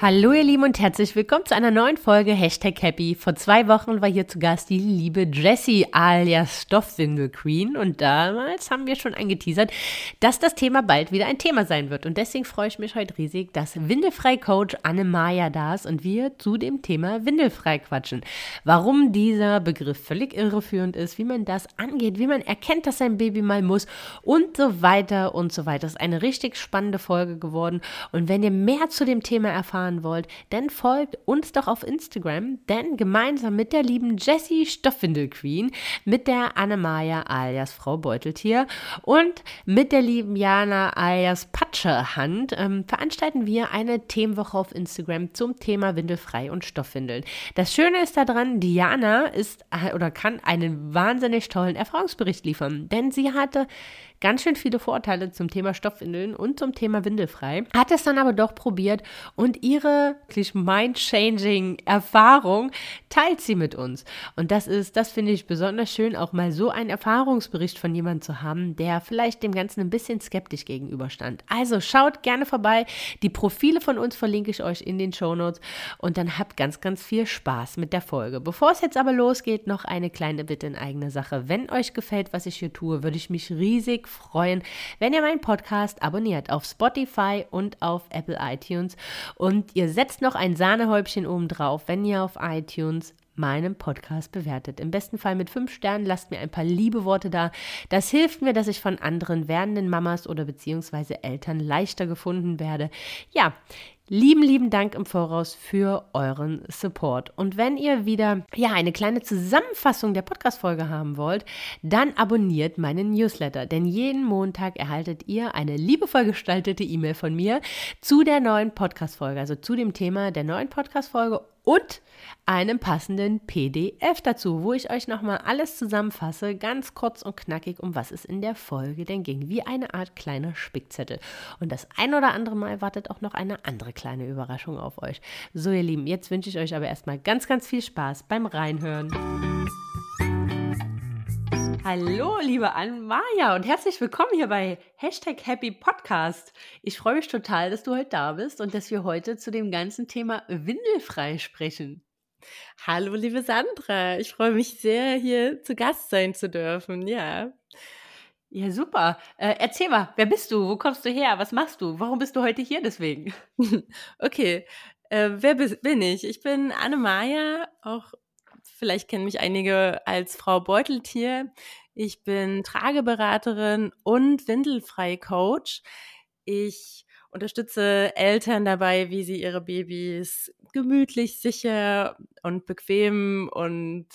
Hallo ihr Lieben und herzlich willkommen zu einer neuen Folge Hashtag Happy. Vor zwei Wochen war hier zu Gast die liebe Jessie alias Stoffwindel Queen und damals haben wir schon angeteasert, dass das Thema bald wieder ein Thema sein wird und deswegen freue ich mich heute riesig, dass Windelfrei-Coach Anne-Maja da ist und wir zu dem Thema Windelfrei quatschen. Warum dieser Begriff völlig irreführend ist, wie man das angeht, wie man erkennt, dass sein Baby mal muss und so weiter und so weiter. Das ist eine richtig spannende Folge geworden und wenn ihr mehr zu dem Thema erfahren erfahren wollt, dann folgt uns doch auf Instagram, denn gemeinsam mit der lieben Jessie Stoffwindelqueen, mit der Annemaya alias Frau Beuteltier und mit der lieben Jana alias Patschehand ähm, veranstalten wir eine Themenwoche auf Instagram zum Thema Windelfrei und Stoffwindeln. Das Schöne ist daran, Diana ist äh, oder kann einen wahnsinnig tollen Erfahrungsbericht liefern, denn sie hatte ganz schön viele Vorteile zum Thema Stoffwindeln und zum Thema Windelfrei, hat es dann aber doch probiert und ihre mind-changing Erfahrung teilt sie mit uns. Und das ist, das finde ich besonders schön, auch mal so einen Erfahrungsbericht von jemandem zu haben, der vielleicht dem Ganzen ein bisschen skeptisch gegenüberstand. Also schaut gerne vorbei. Die Profile von uns verlinke ich euch in den Show Notes und dann habt ganz, ganz viel Spaß mit der Folge. Bevor es jetzt aber losgeht, noch eine kleine Bitte in eigener Sache. Wenn euch gefällt, was ich hier tue, würde ich mich riesig freuen, wenn ihr meinen Podcast abonniert auf Spotify und auf Apple iTunes und ihr setzt noch ein Sahnehäubchen oben drauf, wenn ihr auf iTunes meinen Podcast bewertet. Im besten Fall mit fünf Sternen, lasst mir ein paar liebe Worte da. Das hilft mir, dass ich von anderen werdenden Mamas oder beziehungsweise Eltern leichter gefunden werde. Ja, Lieben, lieben Dank im Voraus für euren Support. Und wenn ihr wieder ja eine kleine Zusammenfassung der Podcast-Folge haben wollt, dann abonniert meinen Newsletter. Denn jeden Montag erhaltet ihr eine liebevoll gestaltete E-Mail von mir zu der neuen Podcast-Folge, also zu dem Thema der neuen Podcast-Folge und einem passenden PDF dazu, wo ich euch nochmal alles zusammenfasse, ganz kurz und knackig, um was es in der Folge denn ging, wie eine Art kleiner Spickzettel. Und das ein oder andere Mal wartet auch noch eine andere kleine Überraschung auf euch. So, ihr Lieben, jetzt wünsche ich euch aber erstmal ganz, ganz viel Spaß beim Reinhören. Hallo, liebe Ann-Maja und herzlich willkommen hier bei Hashtag Happy Podcast. Ich freue mich total, dass du heute da bist und dass wir heute zu dem ganzen Thema Windelfrei sprechen. Hallo, liebe Sandra. Ich freue mich sehr, hier zu Gast sein zu dürfen. Ja. Ja, super. Äh, erzähl mal, wer bist du? Wo kommst du her? Was machst du? Warum bist du heute hier deswegen? okay. Äh, wer bin ich? Ich bin Anne-Maja, auch vielleicht kennen mich einige als Frau Beuteltier. Ich bin Trageberaterin und Windelfrei-Coach. Ich unterstütze Eltern dabei, wie sie ihre Babys gemütlich, sicher und bequem und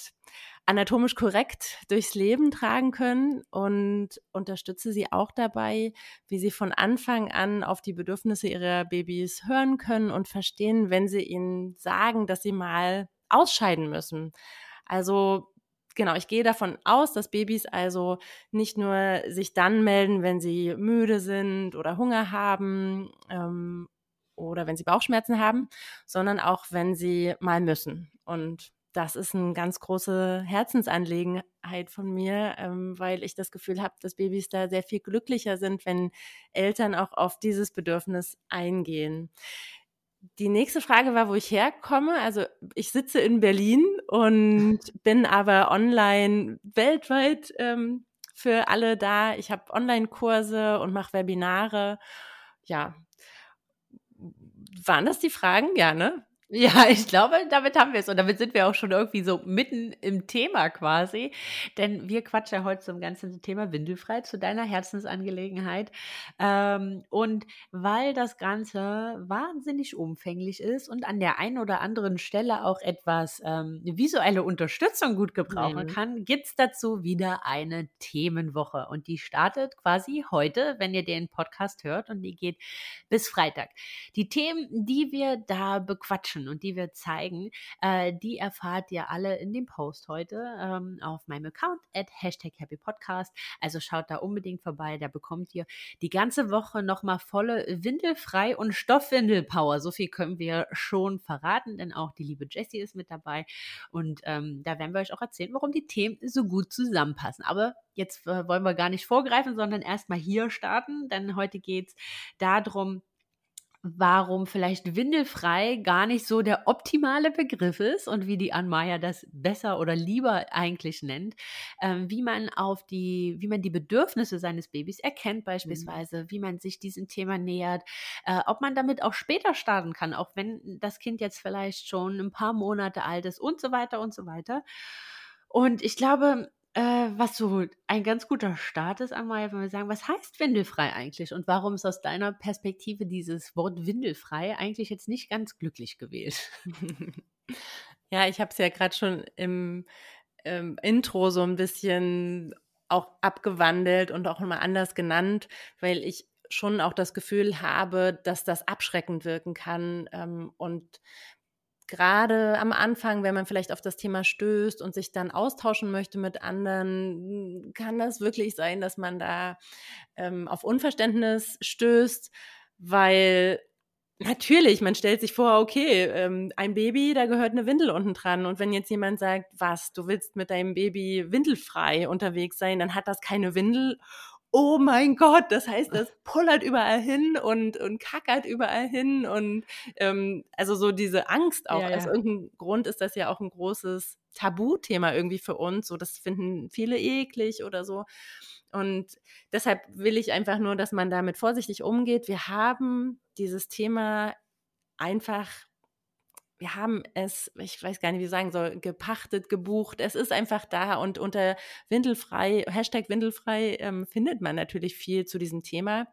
anatomisch korrekt durchs Leben tragen können und unterstütze sie auch dabei, wie sie von Anfang an auf die Bedürfnisse ihrer Babys hören können und verstehen, wenn sie ihnen sagen, dass sie mal ausscheiden müssen. Also genau, ich gehe davon aus, dass Babys also nicht nur sich dann melden, wenn sie müde sind oder Hunger haben ähm, oder wenn sie Bauchschmerzen haben, sondern auch wenn sie mal müssen. Und das ist eine ganz große Herzensangelegenheit von mir, ähm, weil ich das Gefühl habe, dass Babys da sehr viel glücklicher sind, wenn Eltern auch auf dieses Bedürfnis eingehen. Die nächste Frage war, wo ich herkomme. Also ich sitze in Berlin und bin aber online weltweit ähm, für alle da. Ich habe Online-Kurse und mache Webinare. Ja. Waren das die Fragen? Ja, ne? Ja, ich glaube, damit haben wir es. Und damit sind wir auch schon irgendwie so mitten im Thema quasi. Denn wir quatschen ja heute zum ganzen Thema Windelfrei, zu deiner Herzensangelegenheit. Ähm, und weil das Ganze wahnsinnig umfänglich ist und an der einen oder anderen Stelle auch etwas ähm, visuelle Unterstützung gut gebrauchen mhm. kann, gibt es dazu wieder eine Themenwoche. Und die startet quasi heute, wenn ihr den Podcast hört. Und die geht bis Freitag. Die Themen, die wir da bequatschen, Action und die wir zeigen, äh, die erfahrt ihr alle in dem Post heute ähm, auf meinem Account at Hashtag Happy Podcast. Also schaut da unbedingt vorbei, da bekommt ihr die ganze Woche nochmal volle Windelfrei und Stoffwindelpower. So viel können wir schon verraten, denn auch die liebe Jessie ist mit dabei und ähm, da werden wir euch auch erzählen, warum die Themen so gut zusammenpassen. Aber jetzt äh, wollen wir gar nicht vorgreifen, sondern erstmal hier starten, denn heute geht es darum, warum vielleicht windelfrei gar nicht so der optimale Begriff ist und wie die Anmaya das besser oder lieber eigentlich nennt, ähm, wie man auf die, wie man die Bedürfnisse seines Babys erkennt mhm. beispielsweise, mhm. wie man sich diesem Thema nähert, äh, ob man damit auch später starten kann, auch wenn das Kind jetzt vielleicht schon ein paar Monate alt ist und so weiter und so weiter. Und ich glaube, äh, was so ein ganz guter Start ist, einmal, wenn wir sagen, was heißt windelfrei eigentlich und warum ist aus deiner Perspektive dieses Wort windelfrei eigentlich jetzt nicht ganz glücklich gewählt? ja, ich habe es ja gerade schon im ähm, Intro so ein bisschen auch abgewandelt und auch mal anders genannt, weil ich schon auch das Gefühl habe, dass das abschreckend wirken kann ähm, und gerade am Anfang, wenn man vielleicht auf das Thema stößt und sich dann austauschen möchte mit anderen, kann das wirklich sein, dass man da ähm, auf Unverständnis stößt, weil Natürlich, man stellt sich vor, okay, ähm, ein Baby, da gehört eine Windel unten dran. Und wenn jetzt jemand sagt, was, du willst mit deinem Baby windelfrei unterwegs sein, dann hat das keine Windel oh mein Gott, das heißt, das pullert überall hin und, und kackert überall hin und ähm, also so diese Angst auch. Ja, ja. Aus irgendeinem Grund ist das ja auch ein großes Tabuthema irgendwie für uns. So, das finden viele eklig oder so. Und deshalb will ich einfach nur, dass man damit vorsichtig umgeht. Wir haben dieses Thema einfach wir haben es, ich weiß gar nicht, wie ich sagen soll, gepachtet, gebucht. Es ist einfach da und unter Windelfrei, Hashtag Windelfrei ähm, findet man natürlich viel zu diesem Thema.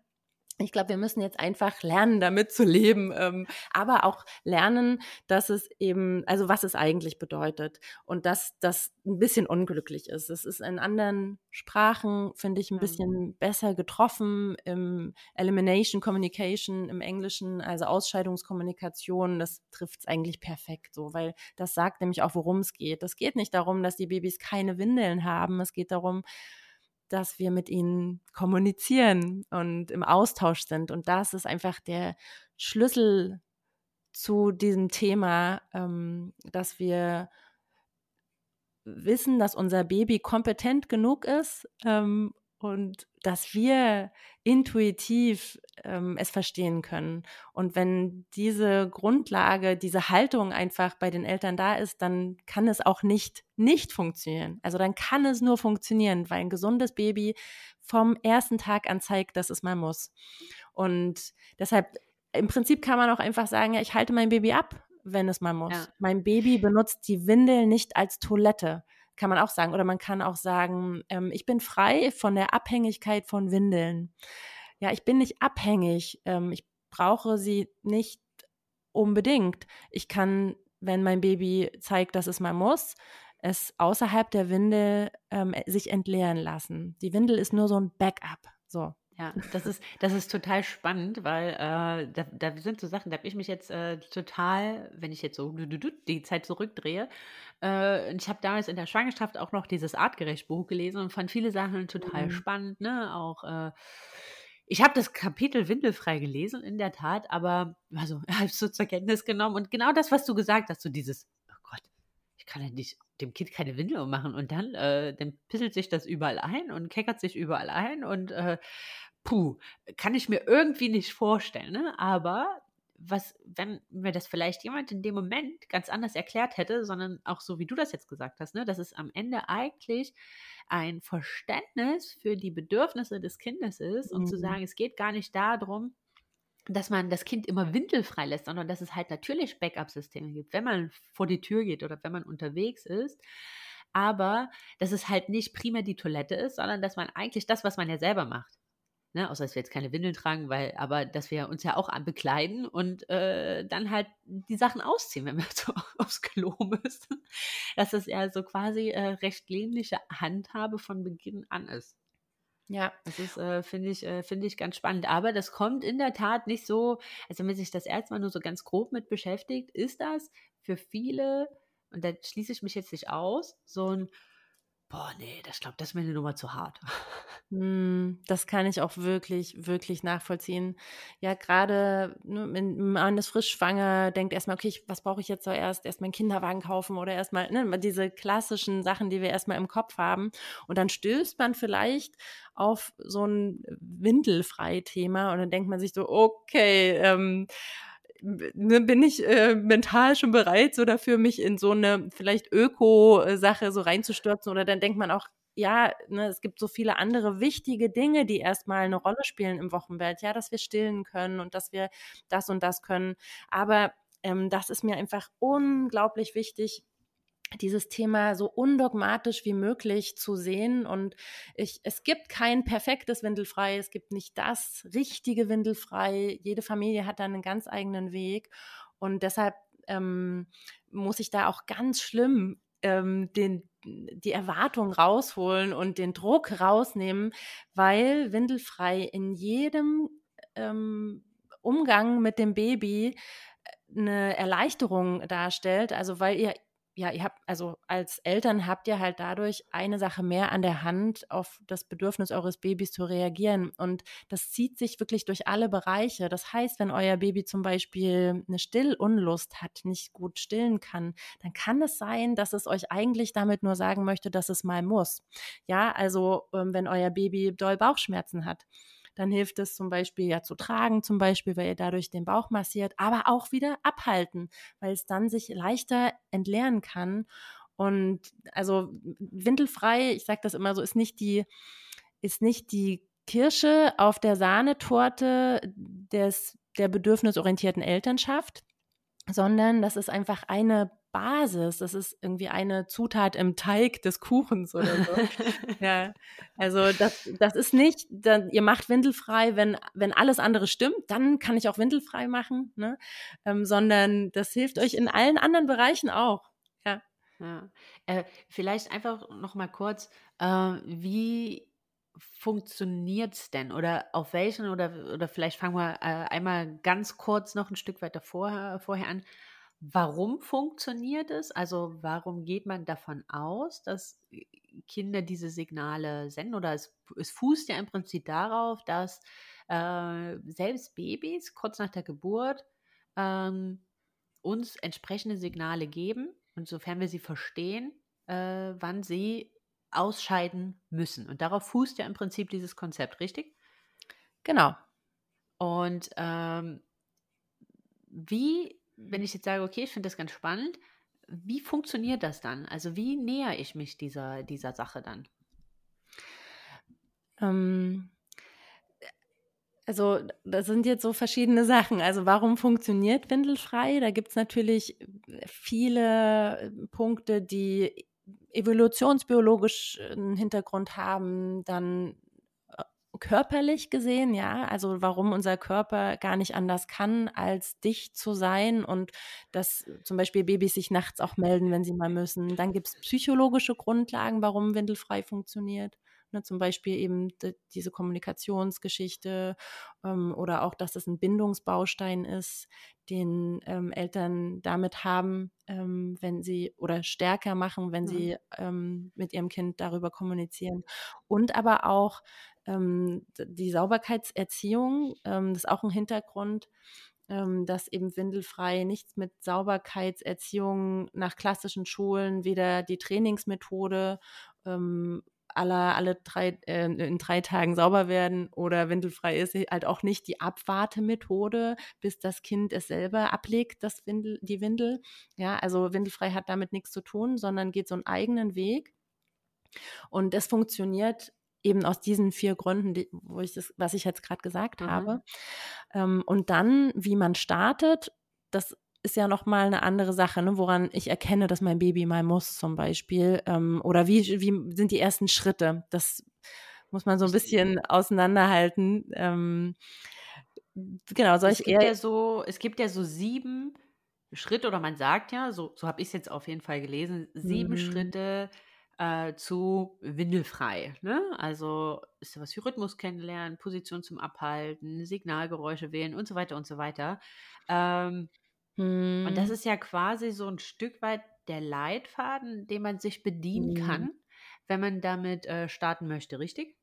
Ich glaube, wir müssen jetzt einfach lernen, damit zu leben, ähm, aber auch lernen, dass es eben, also was es eigentlich bedeutet und dass das ein bisschen unglücklich ist. Es ist in anderen Sprachen, finde ich, ein bisschen besser getroffen, im Elimination Communication im Englischen, also Ausscheidungskommunikation, das trifft es eigentlich perfekt so, weil das sagt nämlich auch, worum es geht. Es geht nicht darum, dass die Babys keine Windeln haben, es geht darum, dass wir mit ihnen kommunizieren und im Austausch sind. Und das ist einfach der Schlüssel zu diesem Thema, ähm, dass wir wissen, dass unser Baby kompetent genug ist ähm, und dass wir intuitiv ähm, es verstehen können. Und wenn diese Grundlage, diese Haltung einfach bei den Eltern da ist, dann kann es auch nicht nicht funktionieren. Also dann kann es nur funktionieren, weil ein gesundes Baby vom ersten Tag an zeigt, dass es mal muss. Und deshalb, im Prinzip kann man auch einfach sagen, ja, ich halte mein Baby ab, wenn es mal muss. Ja. Mein Baby benutzt die Windel nicht als Toilette kann man auch sagen. Oder man kann auch sagen, ähm, ich bin frei von der Abhängigkeit von Windeln. Ja, ich bin nicht abhängig. Ähm, ich brauche sie nicht unbedingt. Ich kann, wenn mein Baby zeigt, dass es mal muss, es außerhalb der Windel ähm, sich entleeren lassen. Die Windel ist nur so ein Backup. So. Ja, das ist, das ist total spannend, weil äh, da, da sind so Sachen, da habe ich mich jetzt äh, total, wenn ich jetzt so die Zeit zurückdrehe, äh, ich habe damals in der Schwangerschaft auch noch dieses Artgerecht-Buch gelesen und fand viele Sachen total mhm. spannend, ne? Auch äh, ich habe das Kapitel windelfrei gelesen, in der Tat, aber also halb so zur Kenntnis genommen und genau das, was du gesagt hast, so dieses, oh Gott, ich kann ja nicht dem Kind keine Windel machen und dann, äh, dann pisselt sich das überall ein und keckert sich überall ein und äh, puh, kann ich mir irgendwie nicht vorstellen, ne? Aber was, wenn mir das vielleicht jemand in dem Moment ganz anders erklärt hätte, sondern auch so, wie du das jetzt gesagt hast, ne, dass es am Ende eigentlich ein Verständnis für die Bedürfnisse des Kindes ist und zu mhm. sagen, es geht gar nicht darum, dass man das Kind immer windelfrei lässt, sondern dass es halt natürlich Backup-Systeme gibt, wenn man vor die Tür geht oder wenn man unterwegs ist. Aber dass es halt nicht primär die Toilette ist, sondern dass man eigentlich das, was man ja selber macht, Ne, außer dass wir jetzt keine Windeln tragen, weil, aber dass wir uns ja auch bekleiden und äh, dann halt die Sachen ausziehen, wenn wir so aufs Klo müssen. Dass das ja so quasi äh, recht ähnliche Handhabe von Beginn an ist. Ja. Das ist, äh, finde ich, äh, finde ich ganz spannend. Aber das kommt in der Tat nicht so, also wenn man sich das erstmal nur so ganz grob mit beschäftigt, ist das für viele, und da schließe ich mich jetzt nicht aus, so ein Boah, nee, das glaube, das mir eine Nummer zu hart. Hm, das kann ich auch wirklich, wirklich nachvollziehen. Ja, gerade ne, man ist frisch schwanger, denkt erstmal, okay, was brauche ich jetzt zuerst? Erstmal einen Kinderwagen kaufen oder erstmal ne, diese klassischen Sachen, die wir erstmal im Kopf haben. Und dann stößt man vielleicht auf so ein Windelfrei-Thema und dann denkt man sich so, okay, ähm, ne, bin ich äh, mental schon bereit, so dafür, mich in so eine vielleicht Öko-Sache so reinzustürzen? Oder dann denkt man auch, ja, ne, es gibt so viele andere wichtige Dinge, die erstmal eine Rolle spielen im Wochenbett. Ja, dass wir stillen können und dass wir das und das können. Aber ähm, das ist mir einfach unglaublich wichtig, dieses Thema so undogmatisch wie möglich zu sehen. Und ich, es gibt kein perfektes Windelfrei, es gibt nicht das richtige Windelfrei. Jede Familie hat da einen ganz eigenen Weg. Und deshalb ähm, muss ich da auch ganz schlimm ähm, den, die Erwartung rausholen und den Druck rausnehmen, weil Windelfrei in jedem ähm, Umgang mit dem Baby eine Erleichterung darstellt, also weil ihr ja, ihr habt, also als Eltern habt ihr halt dadurch eine Sache mehr an der Hand, auf das Bedürfnis eures Babys zu reagieren. Und das zieht sich wirklich durch alle Bereiche. Das heißt, wenn euer Baby zum Beispiel eine Stillunlust hat, nicht gut stillen kann, dann kann es sein, dass es euch eigentlich damit nur sagen möchte, dass es mal muss. Ja, also ähm, wenn euer Baby doll Bauchschmerzen hat dann hilft es zum Beispiel ja zu tragen, zum Beispiel, weil ihr dadurch den Bauch massiert, aber auch wieder abhalten, weil es dann sich leichter entleeren kann. Und also windelfrei, ich sage das immer so, ist nicht die, ist nicht die Kirsche auf der Sahnetorte des, der bedürfnisorientierten Elternschaft, sondern das ist einfach eine Basis. Das ist irgendwie eine Zutat im Teig des Kuchens oder so. ja, also das, das ist nicht, dann, ihr macht windelfrei, wenn, wenn alles andere stimmt, dann kann ich auch windelfrei machen, ne? Ähm, sondern das hilft euch in allen anderen Bereichen auch. Ja. ja. Äh, vielleicht einfach noch mal kurz, äh, wie funktioniert es denn? Oder auf welchen, oder, oder vielleicht fangen wir äh, einmal ganz kurz noch ein Stück weiter vorher, vorher an. Warum funktioniert es? Also warum geht man davon aus, dass äh, Kinder diese Signale senden? Oder es, es fußt ja im Prinzip darauf, dass äh, selbst Babys kurz nach der Geburt ähm, uns entsprechende Signale geben und sofern wir sie verstehen, äh, wann sie ausscheiden müssen. Und darauf fußt ja im Prinzip dieses Konzept, richtig? Genau. Und ähm, wie wenn ich jetzt sage, okay, ich finde das ganz spannend, wie funktioniert das dann? Also wie näher ich mich dieser, dieser Sache dann? Ähm, also das sind jetzt so verschiedene Sachen. Also warum funktioniert Windelfrei? Da gibt es natürlich viele Punkte, die evolutionsbiologisch einen Hintergrund haben, dann körperlich gesehen, ja, also warum unser Körper gar nicht anders kann, als dicht zu sein und dass zum Beispiel Babys sich nachts auch melden, wenn sie mal müssen. Dann gibt es psychologische Grundlagen, warum windelfrei funktioniert. Ne, zum Beispiel eben die, diese Kommunikationsgeschichte ähm, oder auch, dass es ein Bindungsbaustein ist, den ähm, Eltern damit haben, ähm, wenn sie oder stärker machen, wenn mhm. sie ähm, mit ihrem Kind darüber kommunizieren. Und aber auch ähm, die Sauberkeitserziehung, ähm, das ist auch ein Hintergrund, dass eben windelfrei nichts mit Sauberkeitserziehung nach klassischen Schulen, weder die Trainingsmethode ähm, aller, alle drei, äh, in drei Tagen sauber werden oder windelfrei ist halt auch nicht die Abwartemethode, bis das Kind es selber ablegt, das Windel, die Windel. Ja, also windelfrei hat damit nichts zu tun, sondern geht so einen eigenen Weg. Und das funktioniert eben aus diesen vier Gründen, die, wo ich das, was ich jetzt gerade gesagt mhm. habe. Ähm, und dann, wie man startet, das ist ja noch mal eine andere Sache, ne, woran ich erkenne, dass mein Baby mal muss, zum Beispiel. Ähm, oder wie, wie sind die ersten Schritte? Das muss man so ein bisschen auseinanderhalten. Ähm, genau, soll ich eher. Ja so, es gibt ja so sieben Schritte, oder man sagt ja, so, so habe ich es jetzt auf jeden Fall gelesen, sieben mhm. Schritte, äh, zu windelfrei. Ne? Also ist was wie Rhythmus kennenlernen, Position zum Abhalten, Signalgeräusche wählen und so weiter und so weiter. Ähm, hm. Und das hm. ist ja quasi so ein Stück weit der Leitfaden, den man sich bedienen hm. kann, wenn man damit äh, starten möchte, richtig?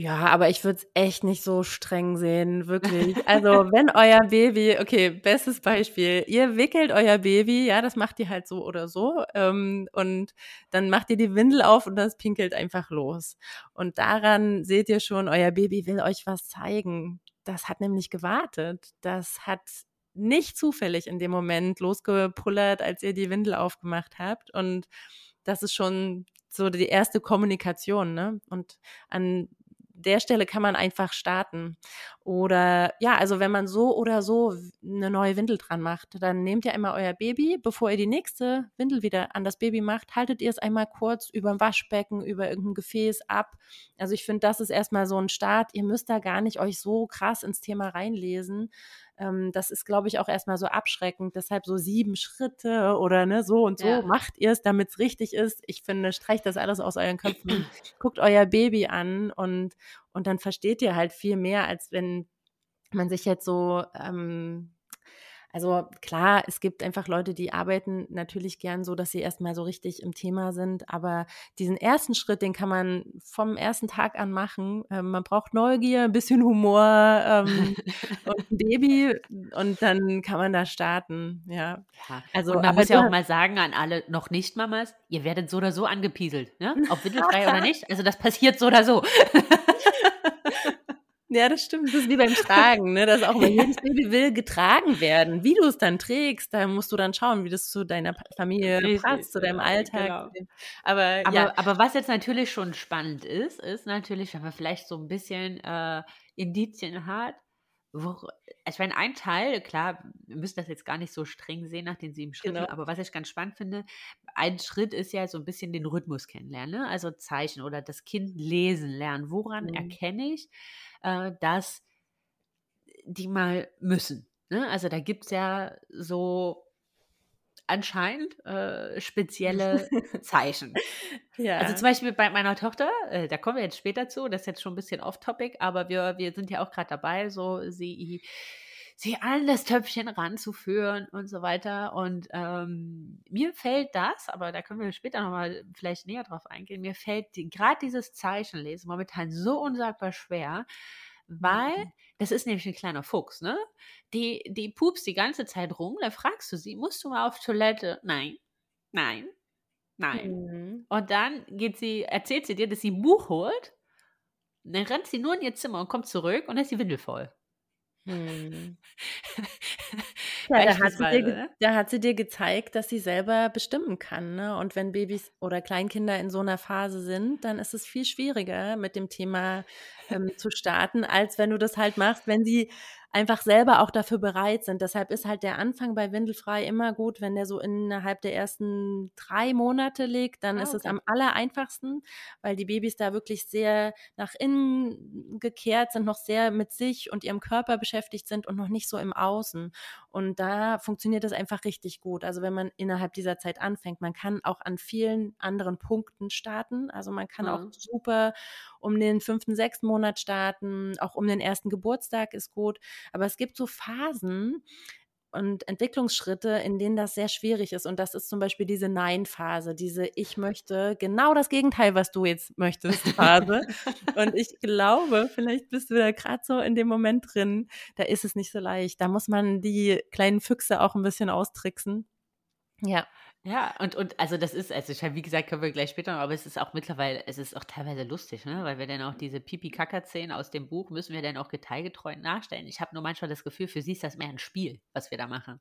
Ja, aber ich würde es echt nicht so streng sehen, wirklich. Also, wenn euer Baby, okay, bestes Beispiel, ihr wickelt euer Baby, ja, das macht ihr halt so oder so, ähm, und dann macht ihr die Windel auf und das pinkelt einfach los. Und daran seht ihr schon, euer Baby will euch was zeigen. Das hat nämlich gewartet. Das hat nicht zufällig in dem Moment losgepullert, als ihr die Windel aufgemacht habt. Und das ist schon so die erste Kommunikation, ne? Und an der Stelle kann man einfach starten. Oder ja, also wenn man so oder so eine neue Windel dran macht, dann nehmt ihr einmal euer Baby, bevor ihr die nächste Windel wieder an das Baby macht, haltet ihr es einmal kurz über dem Waschbecken, über irgendein Gefäß ab. Also ich finde, das ist erstmal so ein Start. Ihr müsst da gar nicht euch so krass ins Thema reinlesen. Ähm, das ist, glaube ich, auch erstmal so abschreckend. Deshalb so sieben Schritte oder ne, so und so ja. macht ihr es, damit es richtig ist. Ich finde, streicht das alles aus euren Köpfen. Guckt euer Baby an und, und dann versteht ihr halt viel mehr, als wenn man sich jetzt so ähm, also klar, es gibt einfach Leute, die arbeiten natürlich gern so, dass sie erstmal so richtig im Thema sind. Aber diesen ersten Schritt, den kann man vom ersten Tag an machen. Ähm, man braucht Neugier, ein bisschen Humor ähm, und ein Baby und dann kann man da starten. Ja. ja. Also, und man muss ja auch mal sagen an alle noch nicht Mamas, ihr werdet so oder so angepieselt, ne? Ob windelfrei oder nicht. Also das passiert so oder so. Ja, das stimmt. Das ist wie beim Tragen, ne? Das auch mal jedes Baby will getragen werden. Wie du es dann trägst, da musst du dann schauen, wie das zu deiner Familie Richtig, passt, zu deinem Alltag. Genau. Aber, aber, ja. aber was jetzt natürlich schon spannend ist, ist natürlich, wenn man vielleicht so ein bisschen äh, Indizien hat, wo, also ich meine, ein Teil, klar, wir müssen das jetzt gar nicht so streng sehen nach den sieben Schritten, genau. aber was ich ganz spannend finde, ein Schritt ist ja so ein bisschen den Rhythmus kennenlernen, ne? also Zeichen oder das Kind lesen lernen. Woran mhm. erkenne ich, äh, dass die mal müssen. Ne? Also da gibt es ja so anscheinend äh, spezielle Zeichen. ja. Also zum Beispiel bei meiner Tochter, äh, da kommen wir jetzt später zu, das ist jetzt schon ein bisschen off-topic, aber wir, wir sind ja auch gerade dabei, so sie, sie an das Töpfchen ranzuführen und so weiter. Und ähm, mir fällt das, aber da können wir später nochmal vielleicht näher drauf eingehen, mir fällt die, gerade dieses Zeichenlesen momentan so unsagbar schwer, weil mhm. das ist nämlich ein kleiner Fuchs, ne? Die, die pupst die ganze Zeit rum, da fragst du sie, musst du mal auf Toilette? Nein, nein, nein. Mhm. Und dann geht sie, erzählt sie dir, dass sie ein Buch holt, dann rennt sie nur in ihr Zimmer und kommt zurück und dann ist die Windel voll. Hm. ja, da hat, dir, ne? da hat, sie dir, gezeigt, dass sie selber bestimmen kann. Ne? Und wenn Babys oder Kleinkinder in so einer Phase sind, dann ist es viel schwieriger, mit dem Thema ähm, zu starten, als wenn du das halt machst, wenn sie einfach selber auch dafür bereit sind. Deshalb ist halt der Anfang bei Windelfrei immer gut, wenn der so innerhalb der ersten drei Monate liegt, dann ah, ist es am aller einfachsten, weil die Babys da wirklich sehr nach innen gekehrt sind, noch sehr mit sich und ihrem Körper beschäftigt sind und noch nicht so im Außen. Und da funktioniert das einfach richtig gut. Also wenn man innerhalb dieser Zeit anfängt, man kann auch an vielen anderen Punkten starten. Also man kann mhm. auch super um den fünften, sechsten Monat starten, auch um den ersten Geburtstag ist gut. Aber es gibt so Phasen, und Entwicklungsschritte, in denen das sehr schwierig ist. Und das ist zum Beispiel diese Nein-Phase, diese Ich möchte genau das Gegenteil, was du jetzt möchtest, Phase. und ich glaube, vielleicht bist du da gerade so in dem Moment drin, da ist es nicht so leicht. Da muss man die kleinen Füchse auch ein bisschen austricksen. Ja. Ja, und, und also das ist, also ich wie gesagt, können wir gleich später noch, aber es ist auch mittlerweile, es ist auch teilweise lustig, ne? Weil wir dann auch diese Pipi-Kaka-Szenen aus dem Buch müssen wir dann auch detailgetreu nachstellen. Ich habe nur manchmal das Gefühl, für sie ist das mehr ein Spiel, was wir da machen.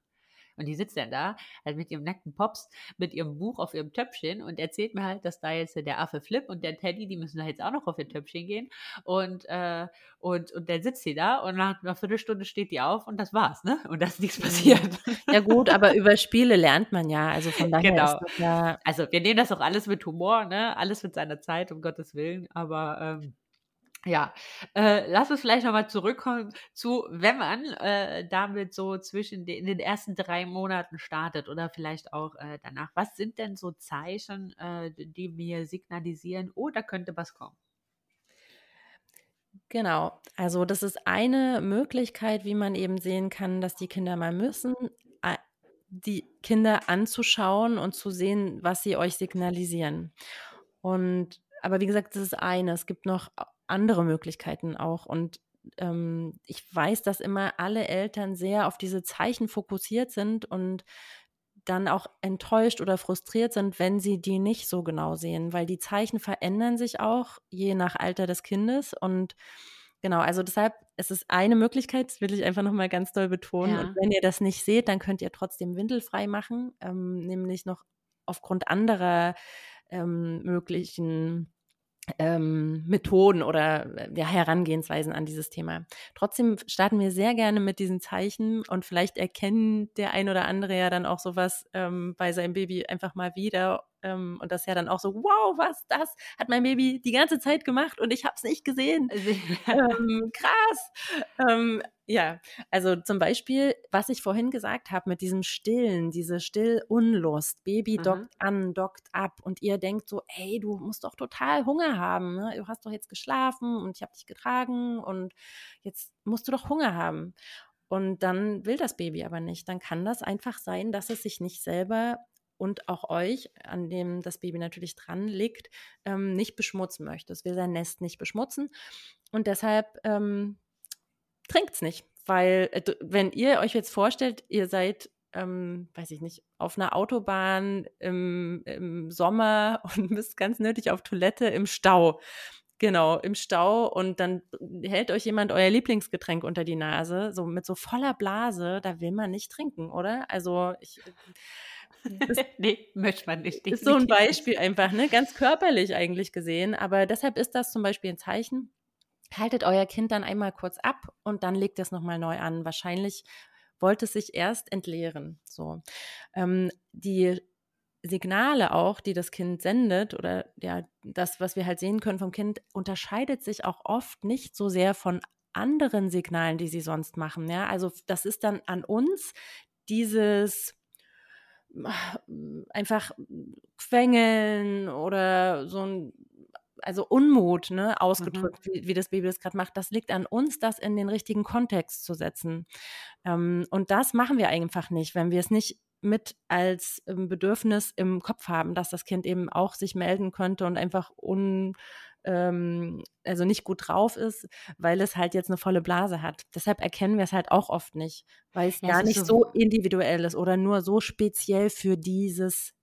Und die sitzt dann da, halt mit ihrem nackten Pops, mit ihrem Buch auf ihrem Töpfchen und erzählt mir halt, dass da jetzt der Affe Flip und der Teddy, die müssen da jetzt auch noch auf ihr Töpfchen gehen. Und, äh, und, und dann sitzt sie da und nach einer Viertelstunde steht die auf und das war's, ne? Und da ist nichts passiert. Ja gut, aber über Spiele lernt man ja. Also von daher genau. ist das ja. Also wir nehmen das auch alles mit Humor, ne? Alles mit seiner Zeit, um Gottes Willen. Aber ähm, Ja, äh, lass uns vielleicht nochmal zurückkommen zu, wenn man äh, damit so zwischen den, in den ersten drei Monaten startet oder vielleicht auch äh, danach. Was sind denn so Zeichen, äh, die mir signalisieren, oh, da könnte was kommen? Genau, also das ist eine Möglichkeit, wie man eben sehen kann, dass die Kinder mal müssen, die Kinder anzuschauen und zu sehen, was sie euch signalisieren. Und aber wie gesagt, das ist eine. Es gibt noch andere Möglichkeiten auch. Und ähm, ich weiß, dass immer alle Eltern sehr auf diese Zeichen fokussiert sind und dann auch enttäuscht oder frustriert sind, wenn sie die nicht so genau sehen, weil die Zeichen verändern sich auch je nach Alter des Kindes und genau, also deshalb es ist eine Möglichkeit, das will ich einfach nochmal ganz doll betonen. Ja. Und wenn ihr das nicht seht, dann könnt ihr trotzdem windelfrei machen, ähm, nämlich noch aufgrund anderer ähm, möglichen ähm, Methoden oder ja, Herangehensweisen an dieses Thema. Trotzdem starten wir sehr gerne mit diesen Zeichen und vielleicht erkennen der ein oder andere ja dann auch sowas ähm, bei seinem Baby einfach mal wieder ähm, und das ja dann auch so, wow, was, das hat mein Baby die ganze Zeit gemacht und ich habe es nicht gesehen. ähm, krass. Ähm, ja, also zum Beispiel, was ich vorhin gesagt habe mit diesem Stillen, diese Stillunlust. Baby mhm. dockt an, dockt ab und ihr denkt so, ey, du musst doch total Hunger haben. Ne? Du hast doch jetzt geschlafen und ich habe dich getragen und jetzt musst du doch Hunger haben. Und dann will das Baby aber nicht. Dann kann das einfach sein, dass es sich nicht selber und auch euch, an dem das Baby natürlich dran liegt, ähm, nicht beschmutzen möchte. Es will sein Nest nicht beschmutzen. Und deshalb ähm, trinkt es nicht. Weil, äh, wenn ihr euch jetzt vorstellt, ihr seid, ähm, weiß ich nicht, auf einer Autobahn im, im Sommer und müsst ganz nötig auf Toilette im Stau. Genau, im Stau und dann hält euch jemand euer Lieblingsgetränk unter die Nase, so mit so voller Blase, da will man nicht trinken, oder? Also ich das nee, möchte man nicht. Ist so ein Beispiel einfach, ne? Ganz körperlich eigentlich gesehen. Aber deshalb ist das zum Beispiel ein Zeichen. Haltet euer Kind dann einmal kurz ab und dann legt es nochmal neu an. Wahrscheinlich wollte es sich erst entleeren. So. Ähm, die Signale auch, die das Kind sendet oder ja, das, was wir halt sehen können vom Kind, unterscheidet sich auch oft nicht so sehr von anderen Signalen, die sie sonst machen. Ja, also das ist dann an uns dieses einfach quengeln oder so ein also Unmut, ne, mhm. ausgedrückt, mhm. wie, wie, das Baby das gerade macht, das liegt an uns, das in den richtigen Kontext zu setzen. Ähm, und das machen wir einfach nicht, wenn wir es nicht mit als ähm, Bedürfnis im Kopf haben, dass das Kind eben auch sich melden könnte und einfach un, ähm, also nicht gut drauf ist, weil es halt jetzt eine volle Blase hat. Deshalb erkennen wir es halt auch oft nicht, weil es ja, gar nicht so, so individuell ist oder nur so speziell für dieses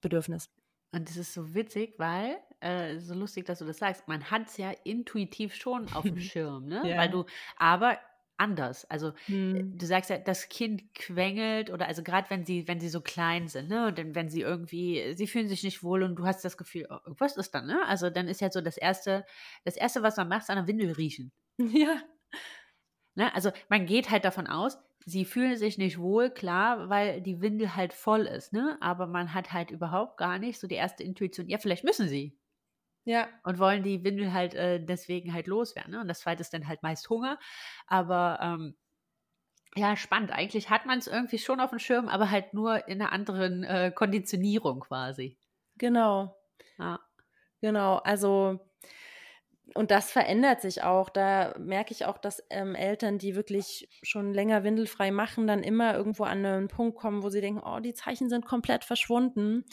Bedürfnis. Und das ist so witzig, weil, äh, so lustig, dass du das sagst, man hat es ja intuitiv schon auf dem Schirm, ne? Ja. Weil du, aber anders. Also hm. du sagst ja, das Kind quengelt oder also gerade wenn sie, wenn sie so klein sind, ne? Und dann, wenn sie irgendwie, sie fühlen sich nicht wohl und du hast das Gefühl, oh, was ist dann, ne? Also dann ist ja so das erste, das erste, was man macht, ist an der Windel riechen. Ja. Ne? Also man geht halt davon aus, sie fühlen sich nicht wohl, klar, weil die Windel halt voll ist, ne? Aber man hat halt überhaupt gar nicht so die erste Intuition, ja, vielleicht müssen sie. Ja. Und wollen die Windel halt äh, deswegen halt loswerden. Ne? Und das zweite ist dann halt meist Hunger. Aber ähm, ja, spannend. Eigentlich hat man es irgendwie schon auf dem Schirm, aber halt nur in einer anderen äh, Konditionierung quasi. Genau. Ja. Genau. Also und das verändert sich auch. Da merke ich auch, dass ähm, Eltern, die wirklich schon länger windelfrei machen, dann immer irgendwo an einen Punkt kommen, wo sie denken, oh, die Zeichen sind komplett verschwunden.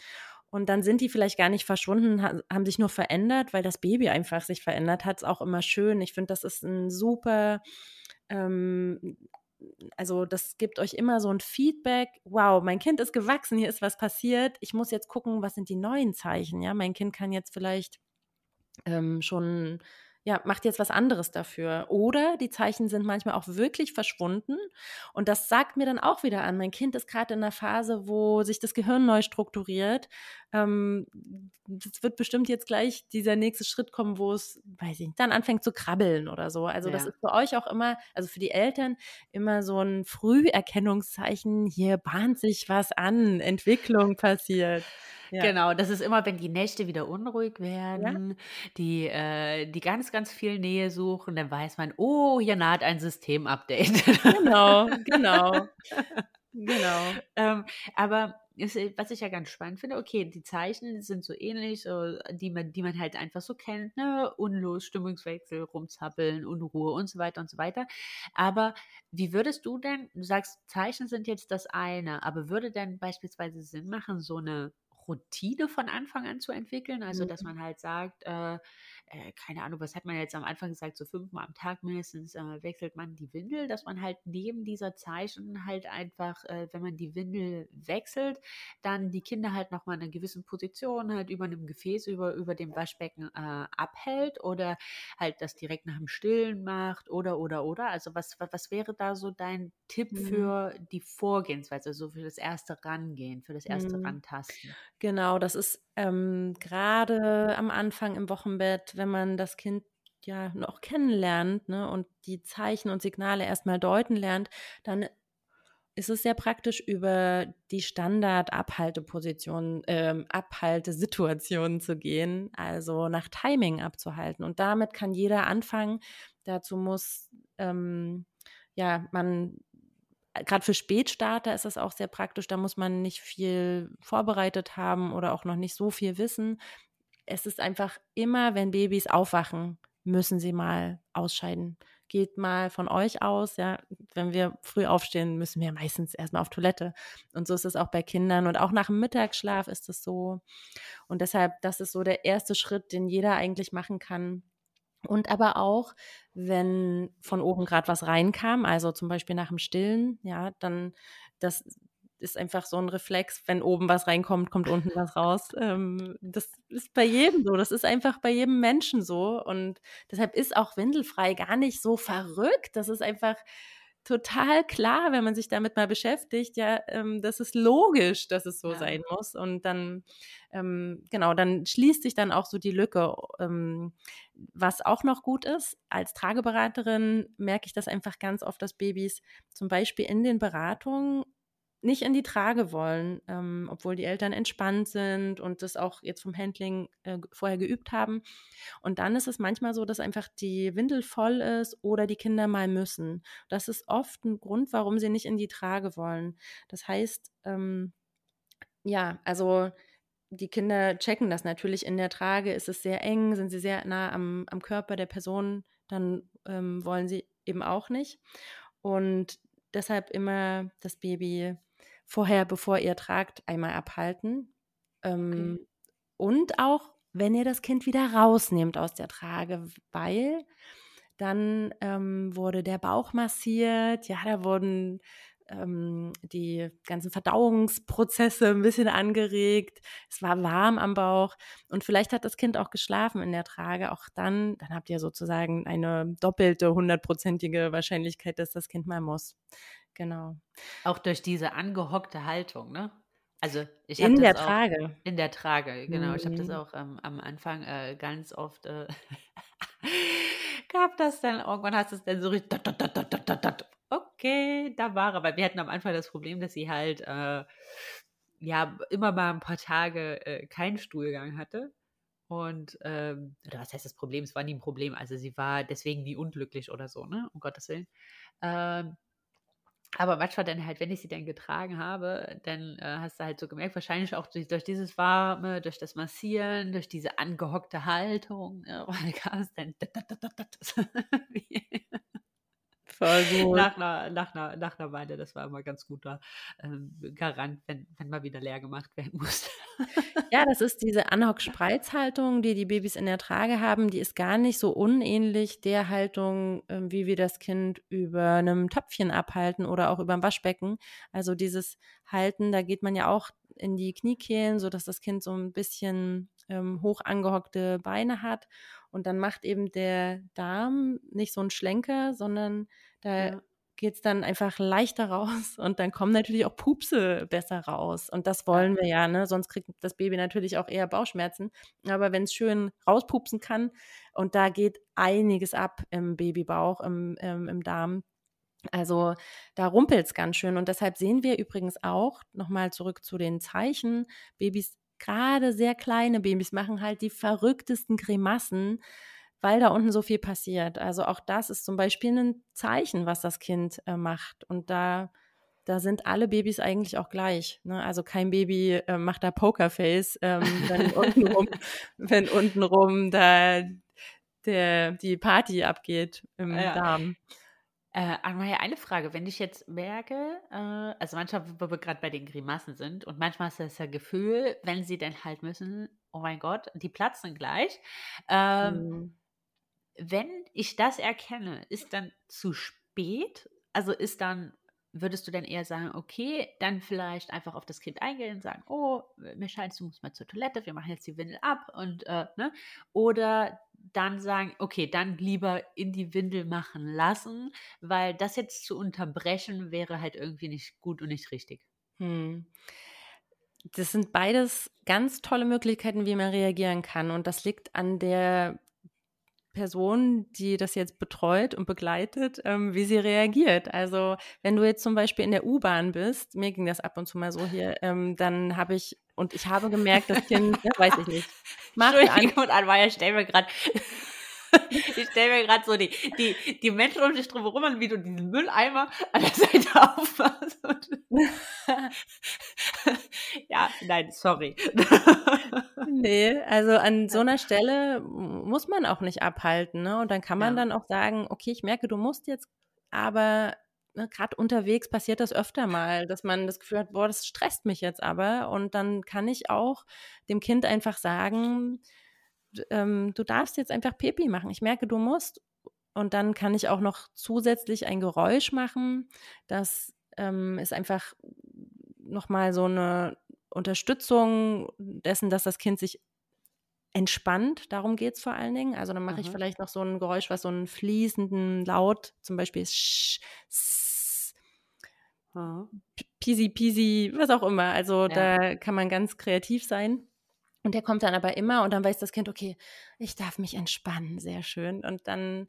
Und dann sind die vielleicht gar nicht verschwunden, haben sich nur verändert, weil das Baby einfach sich verändert hat. Ist auch immer schön. Ich finde, das ist ein super, ähm, also das gibt euch immer so ein Feedback. Wow, mein Kind ist gewachsen, hier ist was passiert. Ich muss jetzt gucken, was sind die neuen Zeichen. Ja, mein Kind kann jetzt vielleicht ähm, schon ja, macht jetzt was anderes dafür. Oder die Zeichen sind manchmal auch wirklich verschwunden. Und das sagt mir dann auch wieder an, mein Kind ist gerade in einer Phase, wo sich das Gehirn neu strukturiert. Ähm, es wird bestimmt jetzt gleich dieser nächste Schritt kommen, wo es, weiß ich nicht, dann anfängt zu krabbeln oder so. Also ja. das ist für euch auch immer, also für die Eltern immer so ein Früherkennungszeichen, hier bahnt sich was an, Entwicklung passiert. Ja. Genau, das ist immer, wenn die Nächte wieder unruhig werden, ja. die, äh, die ganz, ganz viel Nähe suchen, dann weiß man, oh, hier naht ein Systemupdate. Genau, genau. genau. Ähm, aber ist, äh, was ich ja ganz spannend finde, okay, die Zeichen sind so ähnlich, so, die, man, die man halt einfach so kennt, ne? Unlos, Stimmungswechsel, rumzappeln, Unruhe und so weiter und so weiter. Aber wie würdest du denn, du sagst, Zeichen sind jetzt das eine, aber würde denn beispielsweise Sinn machen, so eine Routine von Anfang an zu entwickeln. Also, dass mhm. man halt sagt, äh, äh, keine Ahnung, was hat man jetzt am Anfang gesagt, so fünfmal am Tag mindestens äh, wechselt man die Windel, dass man halt neben dieser Zeichen halt einfach, äh, wenn man die Windel wechselt, dann die Kinder halt nochmal in einer gewissen Position halt über einem Gefäß, über, über dem Waschbecken äh, abhält oder halt das direkt nach dem Stillen macht oder, oder, oder. Also, was, was wäre da so dein Tipp mhm. für die Vorgehensweise, also für das erste Rangehen, für das erste mhm. Rantasten? Genau, das ist ähm, gerade am Anfang im Wochenbett, wenn man das Kind ja noch kennenlernt ne, und die Zeichen und Signale erstmal deuten lernt, dann ist es sehr praktisch, über die Standard-Abhaltepositionen, ähm, Abhaltesituationen zu gehen, also nach Timing abzuhalten. Und damit kann jeder anfangen. Dazu muss ähm, ja man gerade für Spätstarter ist das auch sehr praktisch. Da muss man nicht viel vorbereitet haben oder auch noch nicht so viel wissen. Es ist einfach immer, wenn Babys aufwachen, müssen sie mal ausscheiden. Geht mal von euch aus, ja. Wenn wir früh aufstehen, müssen wir meistens erstmal auf Toilette. Und so ist es auch bei Kindern. Und auch nach dem Mittagsschlaf ist es so. Und deshalb, das ist so der erste Schritt, den jeder eigentlich machen kann, und aber auch, wenn von oben gerade was reinkam, also zum Beispiel nach dem Stillen, ja, dann das ist einfach so ein Reflex, wenn oben was reinkommt, kommt unten was raus. Ähm, das ist bei jedem so, das ist einfach bei jedem Menschen so. Und deshalb ist auch windelfrei gar nicht so verrückt. Das ist einfach total klar, wenn man sich damit mal beschäftigt, ja, ähm, das ist logisch, dass es so ja. sein muss. Und dann, ähm, genau, dann schließt sich dann auch so die Lücke. Ähm, was auch noch gut ist, als Trageberaterin merke ich das einfach ganz oft, dass Babys zum Beispiel in den Beratungen nicht in die Trage wollen, ähm, obwohl die Eltern entspannt sind und das auch jetzt vom Handling äh, vorher geübt haben. Und dann ist es manchmal so, dass einfach die Windel voll ist oder die Kinder mal müssen. Das ist oft ein Grund, warum sie nicht in die Trage wollen. Das heißt, ähm, ja, also die Kinder checken das natürlich in der Trage. Ist es sehr eng, sind sie sehr nah am, am Körper der Person, dann ähm, wollen sie eben auch nicht. Und deshalb immer das Baby vorher, bevor ihr tragt, einmal abhalten. Ähm, okay. Und auch, wenn ihr das Kind wieder rausnehmt aus der Trage, weil dann ähm, wurde der Bauch massiert, ja, da wurden ähm, die ganzen Verdauungsprozesse ein bisschen angeregt. Es war warm am Bauch und vielleicht hat das Kind auch geschlafen in der Trage. Auch dann, dann habt ihr sozusagen eine doppelte hundertprozentige Wahrscheinlichkeit, dass das Kind mal muss. Genau. Auch durch diese angehockte Haltung, ne? Also ich in der Trage. In der Trage, genau. Mhm. Ich habe das auch ähm, am Anfang äh, ganz oft äh, gab das dann irgendwann hast du es dann so richtig. Okay, da war er. Weil wir hatten am Anfang das Problem, dass sie halt äh, ja immer mal ein paar Tage äh, keinen Stuhlgang hatte. Und ähm, oder was heißt das Problem? Es war nie ein Problem. Also sie war deswegen nie unglücklich oder so, ne? Um Gottes Willen. Ähm, aber manchmal dann halt, wenn ich sie dann getragen habe, dann äh, hast du halt so gemerkt, wahrscheinlich auch durch, durch, dieses Warme, durch das Massieren, durch diese angehockte Haltung, ne, kam es dann Voll gut. Nach einer, nach, einer, nach einer Weile, das war immer ganz guter ähm, Garant, wenn, wenn mal wieder leer gemacht werden musste. ja, das ist diese Anhock-Spreizhaltung, die die Babys in der Trage haben. Die ist gar nicht so unähnlich der Haltung, äh, wie wir das Kind über einem Töpfchen abhalten oder auch über dem Waschbecken. Also dieses Halten, da geht man ja auch in die Kniekehlen, sodass das Kind so ein bisschen ähm, hoch angehockte Beine hat. Und dann macht eben der Darm nicht so einen Schlenker, sondern da ja. geht es dann einfach leichter raus und dann kommen natürlich auch Pupse besser raus. Und das wollen wir ja, ne? Sonst kriegt das Baby natürlich auch eher Bauchschmerzen. Aber wenn es schön rauspupsen kann und da geht einiges ab im Babybauch, im, im, im Darm. Also da rumpelt es ganz schön. Und deshalb sehen wir übrigens auch, nochmal zurück zu den Zeichen, Babys, gerade sehr kleine Babys machen halt die verrücktesten Grimassen weil da unten so viel passiert. Also auch das ist zum Beispiel ein Zeichen, was das Kind äh, macht. Und da, da sind alle Babys eigentlich auch gleich. Ne? Also kein Baby äh, macht da Pokerface, ähm, wenn untenrum, wenn untenrum da der, die Party abgeht im ja. Darm. Äh, eine Frage. Wenn ich jetzt merke, äh, also manchmal, wo wir gerade bei den Grimassen sind und manchmal ist das ja Gefühl, wenn sie dann halt müssen, oh mein Gott, die platzen gleich. Ähm, mhm wenn ich das erkenne, ist dann zu spät? Also ist dann, würdest du dann eher sagen, okay, dann vielleicht einfach auf das Kind eingehen und sagen, oh, mir scheint, du musst mal zur Toilette, wir machen jetzt die Windel ab und, äh, ne? Oder dann sagen, okay, dann lieber in die Windel machen lassen, weil das jetzt zu unterbrechen wäre halt irgendwie nicht gut und nicht richtig. Hm. Das sind beides ganz tolle Möglichkeiten, wie man reagieren kann. Und das liegt an der Person, die das jetzt betreut und begleitet, ähm, wie sie reagiert. Also wenn du jetzt zum Beispiel in der U-Bahn bist, mir ging das ab und zu mal so hier, ähm, dann habe ich, und ich habe gemerkt, das Kind, ja, weiß ich nicht. Mach Entschuldigung, an, Anweier, stell mir gerade ich stelle mir gerade so die, die, die Menschen um dich drum herum an, wie du diesen Mülleimer an der Seite aufmachst. ja, nein, sorry. nee, also an so einer Stelle muss man auch nicht abhalten. Ne? Und dann kann man ja. dann auch sagen, okay, ich merke, du musst jetzt, aber ne, gerade unterwegs passiert das öfter mal, dass man das Gefühl hat, boah, das stresst mich jetzt aber. Und dann kann ich auch dem Kind einfach sagen, ähm, du darfst jetzt einfach Pipi machen. Ich merke, du musst. Und dann kann ich auch noch zusätzlich ein Geräusch machen. Das ähm, ist einfach nochmal so eine Unterstützung dessen, dass das Kind sich entspannt. Darum geht es vor allen Dingen. Also dann mache ich vielleicht noch so ein Geräusch, was so einen fließenden Laut, zum Beispiel sch, s, Pisi, Pisi, was auch immer. Also ja. da kann man ganz kreativ sein. Und der kommt dann aber immer und dann weiß das Kind, okay, ich darf mich entspannen, sehr schön. Und dann,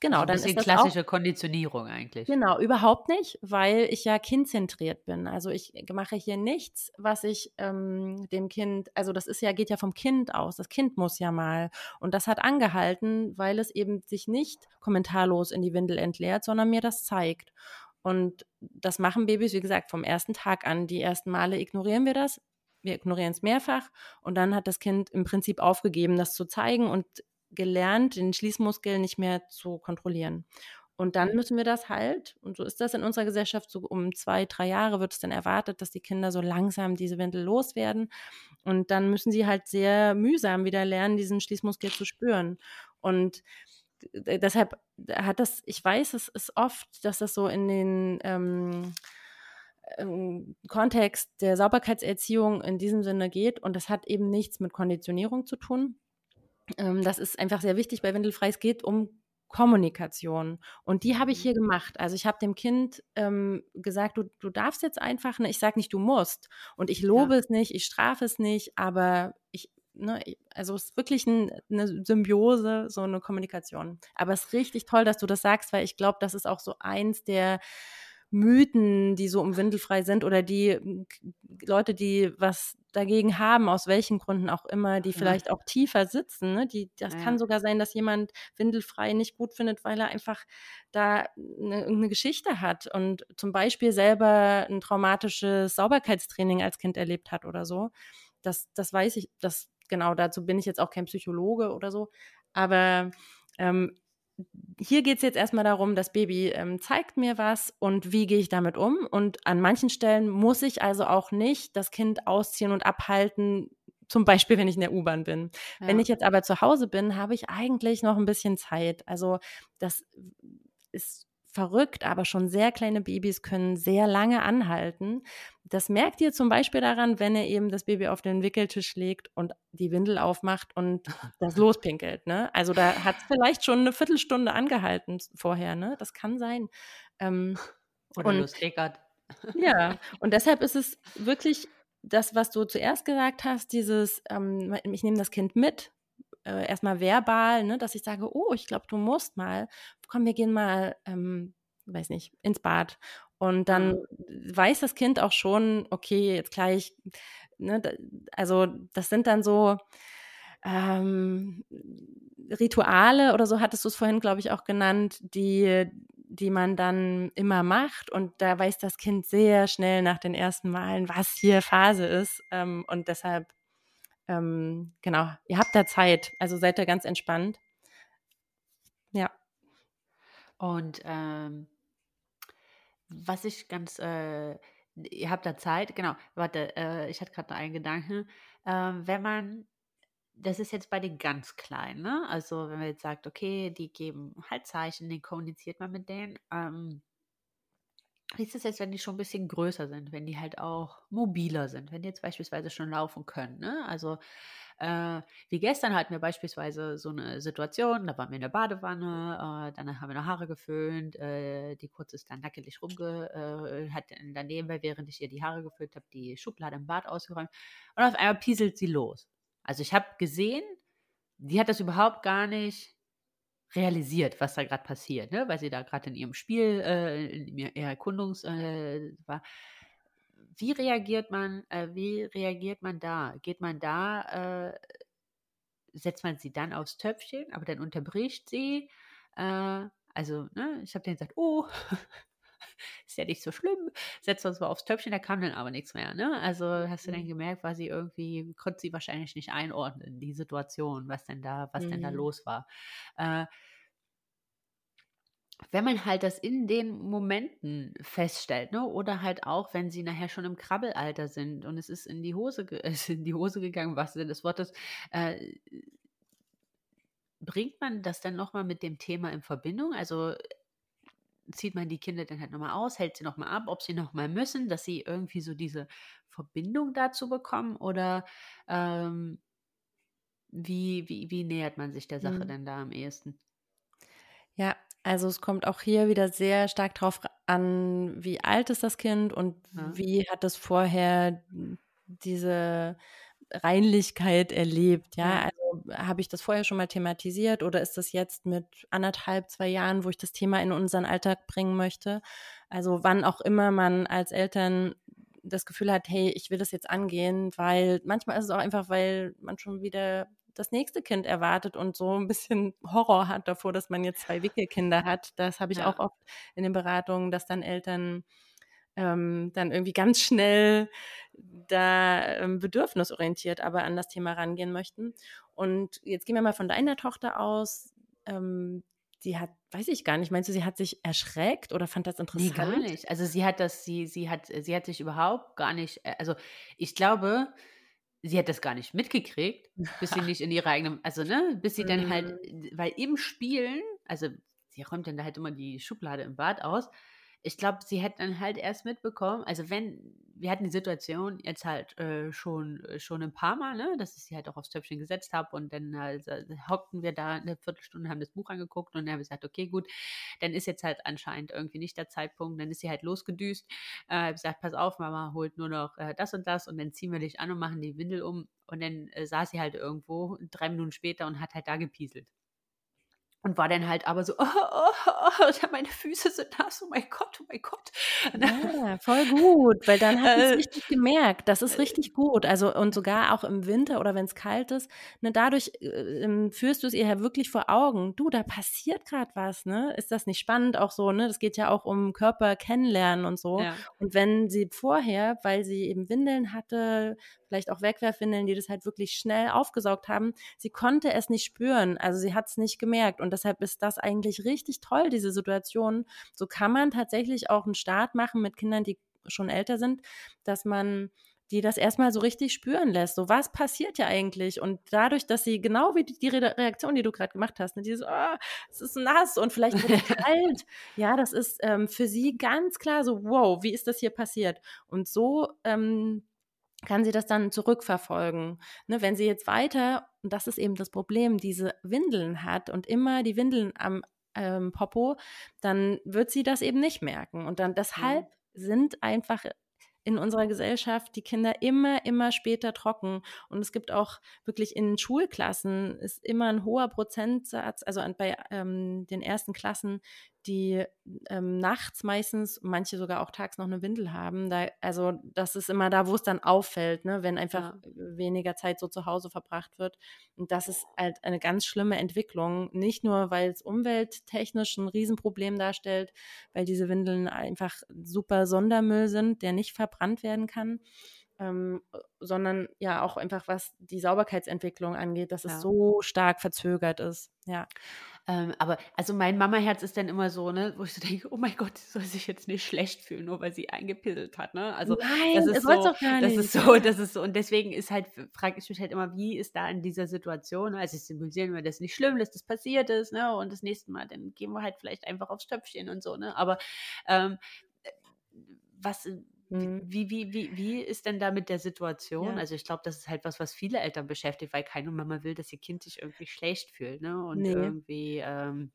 genau, also dann ist das klassische auch, Konditionierung eigentlich. Genau, überhaupt nicht, weil ich ja kindzentriert bin. Also ich mache hier nichts, was ich ähm, dem Kind, also das ist ja, geht ja vom Kind aus. Das Kind muss ja mal. Und das hat angehalten, weil es eben sich nicht kommentarlos in die Windel entleert, sondern mir das zeigt. Und das machen Babys, wie gesagt, vom ersten Tag an. Die ersten Male ignorieren wir das, wir ignorieren es mehrfach und dann hat das Kind im Prinzip aufgegeben, das zu zeigen und gelernt, den Schließmuskel nicht mehr zu kontrollieren. Und dann müssen wir das halt, und so ist das in unserer Gesellschaft, so um zwei, drei Jahre wird es dann erwartet, dass die Kinder so langsam diese Windel loswerden. Und dann müssen sie halt sehr mühsam wieder lernen, diesen Schließmuskel zu spüren. Und deshalb hat das, ich weiß, es ist oft, dass das so in den ähm, ähm, Kontext der Sauberkeitserziehung in diesem Sinne geht. Und das hat eben nichts mit Konditionierung zu tun. Ähm, das ist einfach sehr wichtig bei Windelfrei. Es geht um Kommunikation. Und die habe ich hier mhm. gemacht. Also ich habe dem Kind ähm, gesagt, du, du darfst jetzt einfach, ne, ich sage nicht, du musst. Und ich lobe ja. es nicht, ich strafe es nicht, aber ich, ne, also es ist wirklich ein, eine Symbiose, so eine Kommunikation. Aber es ist richtig toll, dass du das sagst, weil ich glaube, das ist auch so eins der Mythen, die so umwindelfrei sind oder die hm, Leute, die was dagegen haben, aus welchen Gründen auch immer, die vielleicht auch tiefer sitzen. Ne? Die, das ja. kann sogar sein, dass jemand windelfrei nicht gut findet, weil er einfach da eine, eine Geschichte hat und zum Beispiel selber ein traumatisches Sauberkeitstraining als Kind erlebt hat oder so. Das, das weiß ich, das genau dazu bin ich jetzt auch kein Psychologe oder so. Aber ähm, hier geht es jetzt erstmal darum, das Baby ähm, zeigt mir was und wie gehe ich damit um. Und an manchen Stellen muss ich also auch nicht das Kind ausziehen und abhalten, zum Beispiel, wenn ich in der U-Bahn bin. Ja. Wenn ich jetzt aber zu Hause bin, habe ich eigentlich noch ein bisschen Zeit. Also das ist verrückt, aber schon sehr kleine Babys können sehr lange anhalten. das merkt ihr zum Beispiel daran, wenn er eben das Baby auf den Wickeltisch legt und die Windel aufmacht und das lospinkelt. Ne? Also da hat es vielleicht schon eine Viertelstunde angehalten vorher. Ne? Das kann sein. Ähm, Oder und, loslegert. Ja, und deshalb ist es wirklich das, was du zuerst gesagt hast, dieses, ähm, ich nehme das Kind mit, äh, erstmal verbal, ne, dass ich sage, oh, ich glaube, du musst mal, komm, wir gehen mal, ähm, weiß nicht, ins Bad und dann mhm. weiß das Kind auch schon, okay, jetzt gleich, ne, also das sind dann so ähm, Rituale oder so hattest du es vorhin, glaube ich, auch genannt, die, die man dann immer macht. Und da weiß das Kind sehr schnell nach den ersten Malen, was hier Phase ist. Ähm, und deshalb, ähm, genau, ihr habt da Zeit. Also seid da ganz entspannt. Ja. Und ähm, was ich ganz, äh, ihr habt da Zeit, genau, warte, äh, ich hatte gerade einen Gedanken. Äh, wenn man, das ist jetzt bei den ganz Kleinen, ne? Also wenn man jetzt sagt, okay, die geben halt Zeichen, den kommuniziert man mit denen. Ähm, wie ist es jetzt, wenn die schon ein bisschen größer sind, wenn die halt auch mobiler sind, wenn die jetzt beispielsweise schon laufen können, ne? Also äh, wie gestern hatten wir beispielsweise so eine Situation, da waren wir in der Badewanne, äh, dann haben wir noch Haare geföhnt, äh, die Kurze ist dann nackelig rumge, äh, hat daneben, während ich ihr die Haare geföhnt habe, die Schublade im Bad ausgeräumt und auf einmal pieselt sie los. Also ich habe gesehen, die hat das überhaupt gar nicht realisiert, was da gerade passiert, ne? weil sie da gerade in ihrem Spiel, äh, in ihrer Erkundungs äh, war wie reagiert man, äh, wie reagiert man da? Geht man da, äh, setzt man sie dann aufs Töpfchen, aber dann unterbricht sie. Äh, also, ne, ich habe denen gesagt, oh, ist ja nicht so schlimm, setzt uns mal aufs Töpfchen, da kam dann aber nichts mehr. Ne? Also hast du dann mhm. gemerkt, war sie irgendwie, konnte sie wahrscheinlich nicht einordnen, die Situation, was denn da, was mhm. denn da mhm. los war. Äh, wenn man halt das in den Momenten feststellt, ne, oder halt auch, wenn sie nachher schon im Krabbelalter sind und es ist in die Hose, ist in die Hose gegangen, was denn des Wortes, äh, bringt man das dann nochmal mit dem Thema in Verbindung? Also zieht man die Kinder dann halt nochmal aus, hält sie nochmal ab, ob sie nochmal müssen, dass sie irgendwie so diese Verbindung dazu bekommen oder ähm, wie, wie, wie nähert man sich der Sache mhm. denn da am ehesten? Ja, also es kommt auch hier wieder sehr stark drauf an, wie alt ist das Kind und ja. wie hat es vorher diese Reinlichkeit erlebt. Ja, ja. also habe ich das vorher schon mal thematisiert oder ist das jetzt mit anderthalb, zwei Jahren, wo ich das Thema in unseren Alltag bringen möchte? Also wann auch immer man als Eltern das Gefühl hat, hey, ich will das jetzt angehen, weil manchmal ist es auch einfach, weil man schon wieder das nächste Kind erwartet und so ein bisschen Horror hat davor, dass man jetzt zwei Wickelkinder hat. Das habe ich ja. auch oft in den Beratungen, dass dann Eltern ähm, dann irgendwie ganz schnell da ähm, bedürfnisorientiert aber an das Thema rangehen möchten. Und jetzt gehen wir mal von deiner Tochter aus. Ähm, die hat, weiß ich gar nicht, meinst du, sie hat sich erschreckt oder fand das interessant? Nee, gar nicht. Also sie hat das, sie, sie hat, sie hat sich überhaupt gar nicht, äh, also ich glaube, sie hat das gar nicht mitgekriegt, bis sie nicht in ihre eigene, also ne, bis sie dann halt, mhm. weil im Spielen, also sie räumt dann halt immer die Schublade im Bad aus, ich glaube, sie hätte dann halt erst mitbekommen, also wenn, wir hatten die Situation jetzt halt äh, schon, äh, schon ein paar Mal, ne, dass ich sie halt auch aufs Töpfchen gesetzt habe und dann halt, äh, hockten wir da eine Viertelstunde, haben das Buch angeguckt und dann haben wir gesagt, okay, gut, dann ist jetzt halt anscheinend irgendwie nicht der Zeitpunkt, dann ist sie halt losgedüst, äh, habe gesagt, pass auf, Mama holt nur noch äh, das und das und dann ziehen wir dich an und machen die Windel um und dann äh, saß sie halt irgendwo drei Minuten später und hat halt da gepieselt. Und war dann halt aber so, oh, oh, oh, meine Füße sind nass, oh mein Gott, oh mein Gott. Ja, voll gut, weil dann hat es äh, richtig gemerkt, das ist richtig gut. Also und sogar auch im Winter oder wenn es kalt ist, ne, dadurch äh, führst du es ihr ja wirklich vor Augen. Du, da passiert gerade was, ne? Ist das nicht spannend auch so, ne? Das geht ja auch um Körper kennenlernen und so. Ja. Und wenn sie vorher, weil sie eben Windeln hatte, vielleicht auch Wegwerfwindeln, die das halt wirklich schnell aufgesaugt haben. Sie konnte es nicht spüren, also sie hat es nicht gemerkt und deshalb ist das eigentlich richtig toll, diese Situation. So kann man tatsächlich auch einen Start machen mit Kindern, die schon älter sind, dass man die das erstmal so richtig spüren lässt. So, was passiert ja eigentlich? Und dadurch, dass sie genau wie die Reaktion, die du gerade gemacht hast, ne, dieses, oh, es ist nass und vielleicht wird es kalt. Ja, das ist ähm, für sie ganz klar so, wow, wie ist das hier passiert? Und so ähm, kann sie das dann zurückverfolgen. Ne, wenn sie jetzt weiter, und das ist eben das Problem, diese Windeln hat und immer die Windeln am ähm, Popo, dann wird sie das eben nicht merken. Und dann deshalb mhm. sind einfach in unserer Gesellschaft die Kinder immer, immer später trocken. Und es gibt auch wirklich in Schulklassen ist immer ein hoher Prozentsatz, also bei ähm, den ersten Klassen, die ähm, nachts meistens, manche sogar auch tags noch eine Windel haben. Da, also das ist immer da, wo es dann auffällt, ne, wenn einfach ja. weniger Zeit so zu Hause verbracht wird. Und das ist halt eine ganz schlimme Entwicklung. Nicht nur, weil es umwelttechnisch ein Riesenproblem darstellt, weil diese Windeln einfach super Sondermüll sind, der nicht verbrannt werden kann. Ähm, sondern ja auch einfach, was die Sauberkeitsentwicklung angeht, dass ja. es so stark verzögert ist. Ja. Ähm, aber also mein Mama-Herz ist dann immer so, ne, wo ich so denke, oh mein Gott, sie soll sich jetzt nicht schlecht fühlen, nur weil sie eingepisselt hat, ne? Also Nein, das ist so, doch gar das ist so, das ist so und deswegen ist halt frage ich mich halt immer, wie ist da in dieser Situation, also symbolisieren wir das nicht schlimm, dass das passiert ist, ne? Und das nächste Mal dann gehen wir halt vielleicht einfach aufs Töpfchen und so, ne? Aber ähm, was Mhm. Wie, wie, wie, wie ist denn da mit der Situation? Ja. Also ich glaube, das ist halt was, was viele Eltern beschäftigt, weil keine Mama will, dass ihr Kind sich irgendwie schlecht fühlt, ne? Und nee. irgendwie. Ähm,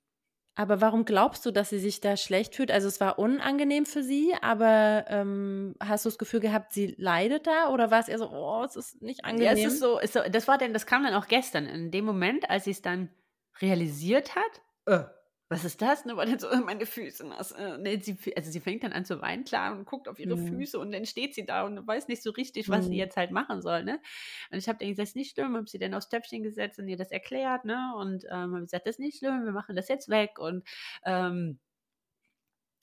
aber warum glaubst du, dass sie sich da schlecht fühlt? Also es war unangenehm für sie, aber ähm, hast du das Gefühl gehabt, sie leidet da oder war es eher so, oh, es ist nicht angenehm? Ja, es ist so, ist so das war denn, das kam dann auch gestern, in dem Moment, als sie es dann realisiert hat, äh, was ist das? Ne, war dann so, meine Füße nass. Nee, sie, also sie fängt dann an zu weinen, klar, und guckt auf ihre mhm. Füße und dann steht sie da und weiß nicht so richtig, was mhm. sie jetzt halt machen soll. Ne? Und ich habe dann gesagt, das ist nicht schlimm, habe sie dann aufs Töpfchen gesetzt und ihr das erklärt, ne? Und ähm, habe gesagt, das ist nicht schlimm, wir machen das jetzt weg. Und ähm,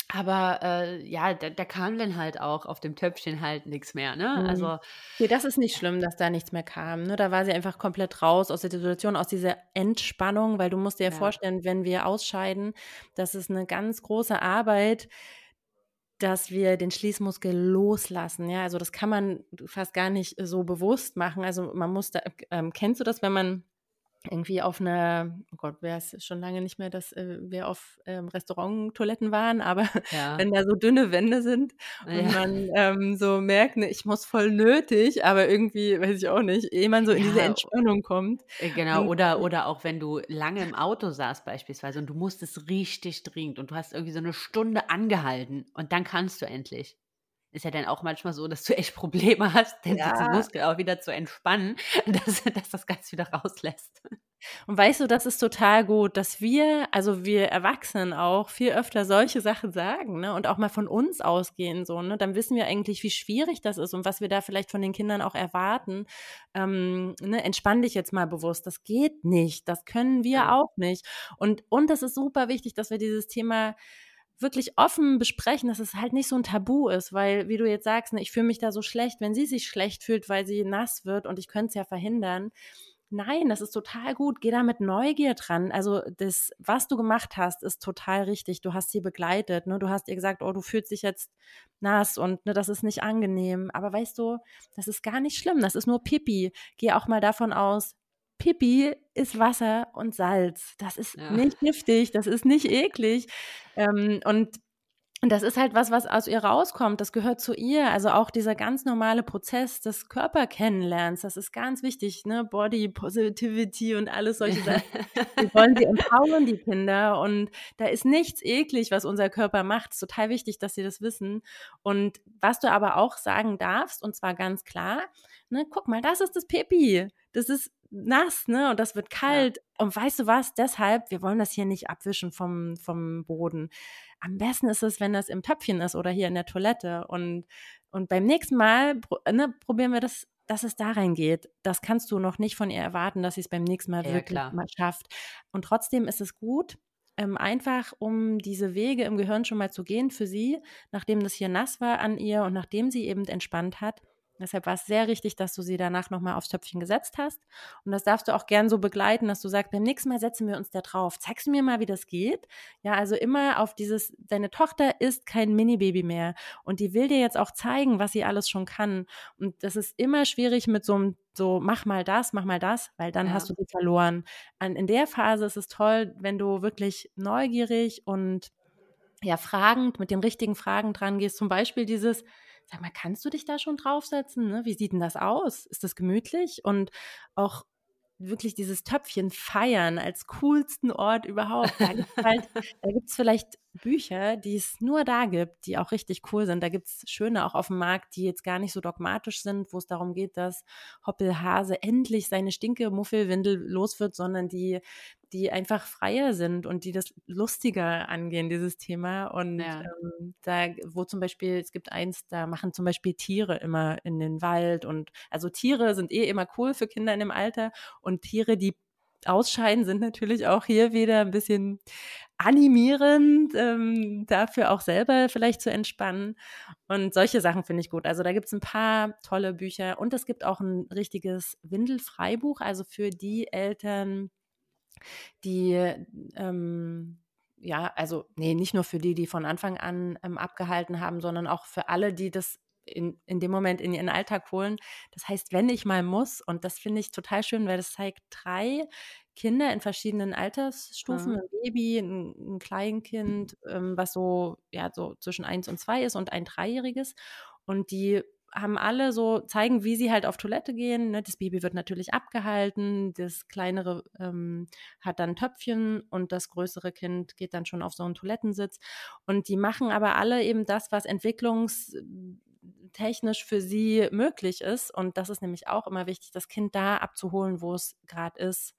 aber äh, ja, da, da, kam dann halt auch auf dem Töpfchen halt nichts mehr. Ne? Mhm. Also nee, das ist nicht schlimm, dass da nichts mehr kam. Ne? Da war sie einfach komplett raus aus der Situation, aus dieser Entspannung, weil du musst dir ja, ja. vorstellen, wenn wir ausscheiden, das ist eine ganz große Arbeit, dass wir den Schließmuskel loslassen. Ja, also das kann man fast gar nicht so bewusst machen. Also man muss da, ähm, kennst du das, wenn man irgendwie auf einer, oh Gott, wer ist schon lange nicht mehr, dass äh, wir auf ähm, Restaurant-Toiletten waren, aber ja. wenn da so dünne Wände sind und ja. man ähm, so merkt, ne, ich muss voll nötig, aber irgendwie, weiß ich auch nicht, ehe man so in ja, diese Entspannung kommt. Äh, genau, und, oder, oder auch wenn du lange im Auto saßt beispielsweise und du musstest richtig dringend und du hast irgendwie so eine Stunde angehalten und dann kannst du endlich ist ja dann auch manchmal so, dass du echt Probleme hast, den ja. Muskel auch wieder zu entspannen, dass, dass das ganz wieder rauslässt. Und weißt du, das ist total gut, dass wir, also wir Erwachsenen auch viel öfter solche Sachen sagen, ne? Und auch mal von uns ausgehen, so, ne? Dann wissen wir eigentlich, wie schwierig das ist und was wir da vielleicht von den Kindern auch erwarten. Ähm, ne? Entspann dich jetzt mal bewusst. Das geht nicht. Das können wir auch nicht. Und, und das ist super wichtig, dass wir dieses Thema wirklich offen besprechen, dass es halt nicht so ein Tabu ist, weil, wie du jetzt sagst, ne, ich fühle mich da so schlecht, wenn sie sich schlecht fühlt, weil sie nass wird und ich könnte es ja verhindern. Nein, das ist total gut. Geh da mit Neugier dran. Also das, was du gemacht hast, ist total richtig. Du hast sie begleitet. Ne? Du hast ihr gesagt, oh, du fühlst dich jetzt nass und ne, das ist nicht angenehm. Aber weißt du, das ist gar nicht schlimm. Das ist nur Pipi. Geh auch mal davon aus, Pipi ist Wasser und Salz. Das ist ja. nicht giftig, das ist nicht eklig. Ähm, und und das ist halt was, was aus ihr rauskommt. Das gehört zu ihr. Also auch dieser ganz normale Prozess des Körperkennenlernens, das ist ganz wichtig, ne? Body Positivity und alles solche Sachen. Wir wollen sie empowern, die Kinder. Und da ist nichts eklig, was unser Körper macht. Es ist total wichtig, dass sie das wissen. Und was du aber auch sagen darfst, und zwar ganz klar, ne, guck mal, das ist das Pipi. Das ist nass, ne? Und das wird kalt. Ja. Und weißt du was? Deshalb, wir wollen das hier nicht abwischen vom, vom Boden. Am besten ist es, wenn das im Töpfchen ist oder hier in der Toilette. Und, und beim nächsten Mal ne, probieren wir das, dass es da reingeht. Das kannst du noch nicht von ihr erwarten, dass sie es beim nächsten Mal ja, wirklich klar. mal schafft. Und trotzdem ist es gut, ähm, einfach um diese Wege im Gehirn schon mal zu gehen für sie, nachdem das hier nass war an ihr und nachdem sie eben entspannt hat, Deshalb war es sehr richtig, dass du sie danach nochmal aufs Töpfchen gesetzt hast. Und das darfst du auch gern so begleiten, dass du sagst, beim nächsten Mal setzen wir uns da drauf. Zeigst du mir mal, wie das geht? Ja, also immer auf dieses, deine Tochter ist kein Mini-Baby mehr. Und die will dir jetzt auch zeigen, was sie alles schon kann. Und das ist immer schwierig mit so einem so mach mal das, mach mal das, weil dann ja. hast du sie verloren. Und in der Phase ist es toll, wenn du wirklich neugierig und ja fragend mit den richtigen Fragen dran gehst. Zum Beispiel dieses, sag mal, kannst du dich da schon draufsetzen? Ne? Wie sieht denn das aus? Ist das gemütlich? Und auch wirklich dieses Töpfchen feiern als coolsten Ort überhaupt. Da gibt es halt, da gibt's vielleicht Bücher, die es nur da gibt, die auch richtig cool sind. Da gibt es schöne auch auf dem Markt, die jetzt gar nicht so dogmatisch sind, wo es darum geht, dass Hoppelhase endlich seine stinke Muffelwindel los wird, sondern die, die einfach freier sind und die das lustiger angehen, dieses Thema. Und ja. ähm, da, wo zum Beispiel, es gibt eins, da machen zum Beispiel Tiere immer in den Wald und also Tiere sind eh immer cool für Kinder in dem Alter und Tiere, die ausscheiden, sind natürlich auch hier wieder ein bisschen animierend, ähm, dafür auch selber vielleicht zu entspannen. Und solche Sachen finde ich gut. Also da gibt es ein paar tolle Bücher und es gibt auch ein richtiges Windelfreibuch, also für die Eltern, die ähm, ja, also nee, nicht nur für die, die von Anfang an ähm, abgehalten haben, sondern auch für alle, die das in, in dem Moment in ihren Alltag holen. Das heißt, wenn ich mal muss, und das finde ich total schön, weil das zeigt drei Kinder in verschiedenen Altersstufen, mhm. ein Baby, ein, ein Kleinkind, ähm, was so, ja, so zwischen eins und zwei ist und ein Dreijähriges. Und die haben alle so, zeigen, wie sie halt auf Toilette gehen. Ne? Das Baby wird natürlich abgehalten, das kleinere ähm, hat dann Töpfchen und das größere Kind geht dann schon auf so einen Toilettensitz. Und die machen aber alle eben das, was entwicklungstechnisch für sie möglich ist. Und das ist nämlich auch immer wichtig, das Kind da abzuholen, wo es gerade ist.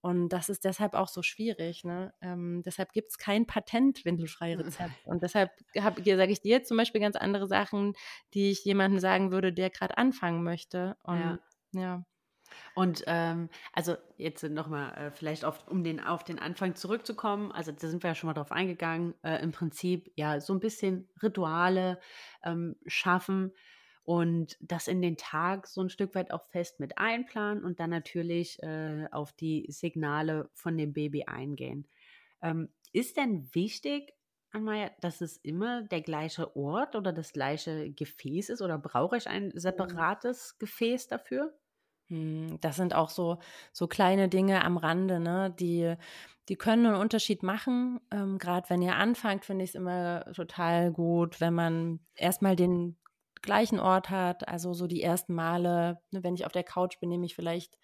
Und das ist deshalb auch so schwierig. Ne? Ähm, deshalb gibt es kein patent-windelfreie Rezept. Und deshalb sage ich dir jetzt zum Beispiel ganz andere Sachen, die ich jemandem sagen würde, der gerade anfangen möchte. Und ja. ja. Und ähm, also jetzt nochmal äh, vielleicht auf, um den, auf den Anfang zurückzukommen, also da sind wir ja schon mal drauf eingegangen, äh, im Prinzip ja so ein bisschen Rituale ähm, schaffen, und das in den Tag so ein Stück weit auch fest mit einplanen und dann natürlich äh, auf die Signale von dem Baby eingehen. Ähm, ist denn wichtig, Anmaya, dass es immer der gleiche Ort oder das gleiche Gefäß ist oder brauche ich ein separates Gefäß dafür? Hm, das sind auch so, so kleine Dinge am Rande, ne? die, die können einen Unterschied machen. Ähm, Gerade wenn ihr anfangt, finde ich es immer total gut, wenn man erstmal den, gleichen Ort hat. Also so die ersten Male, ne, wenn ich auf der Couch bin, nehme ich vielleicht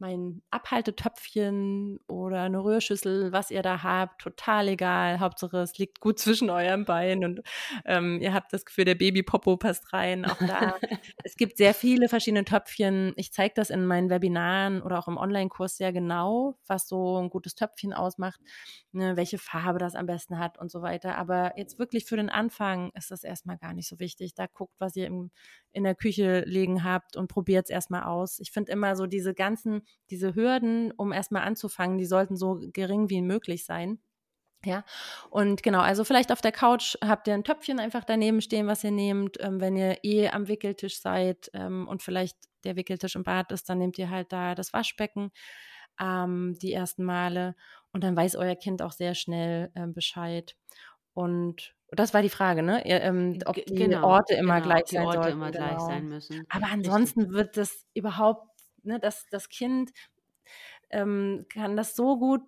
mein Abhaltetöpfchen oder eine Rührschüssel, was ihr da habt, total egal. Hauptsache, es liegt gut zwischen euren Beinen und ähm, ihr habt das Gefühl, der Baby-Popo passt rein. Auch da. es gibt sehr viele verschiedene Töpfchen. Ich zeige das in meinen Webinaren oder auch im Online-Kurs sehr genau, was so ein gutes Töpfchen ausmacht, ne, welche Farbe das am besten hat und so weiter. Aber jetzt wirklich für den Anfang ist das erstmal gar nicht so wichtig. Da guckt, was ihr im, in der Küche liegen habt und probiert es erstmal aus. Ich finde immer so diese ganzen, diese Hürden, um erstmal anzufangen, die sollten so gering wie möglich sein. Ja, und genau, also vielleicht auf der Couch habt ihr ein Töpfchen einfach daneben stehen, was ihr nehmt. Ähm, wenn ihr eh am Wickeltisch seid ähm, und vielleicht der Wickeltisch im Bad ist, dann nehmt ihr halt da das Waschbecken ähm, die ersten Male und dann weiß euer Kind auch sehr schnell äh, Bescheid. Und das war die Frage, ne? Ähm, ob die genau, Orte immer genau, gleich sein Orte sollten, immer genau. gleich sein müssen. Aber ansonsten Richtig. wird das überhaupt, ne, das, das Kind ähm, kann das so gut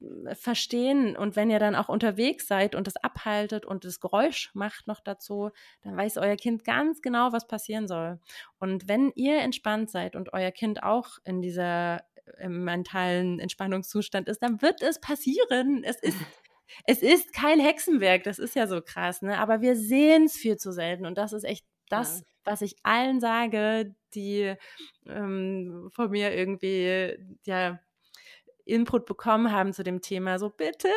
äh, verstehen und wenn ihr dann auch unterwegs seid und das abhaltet und das Geräusch macht noch dazu, dann weiß euer Kind ganz genau, was passieren soll. Und wenn ihr entspannt seid und euer Kind auch in dieser äh, im mentalen Entspannungszustand ist, dann wird es passieren. Es ist es ist kein Hexenwerk, das ist ja so krass, ne? Aber wir sehen es viel zu selten und das ist echt das, ja. Was ich allen sage, die ähm, von mir irgendwie ja Input bekommen haben zu dem Thema, so bitte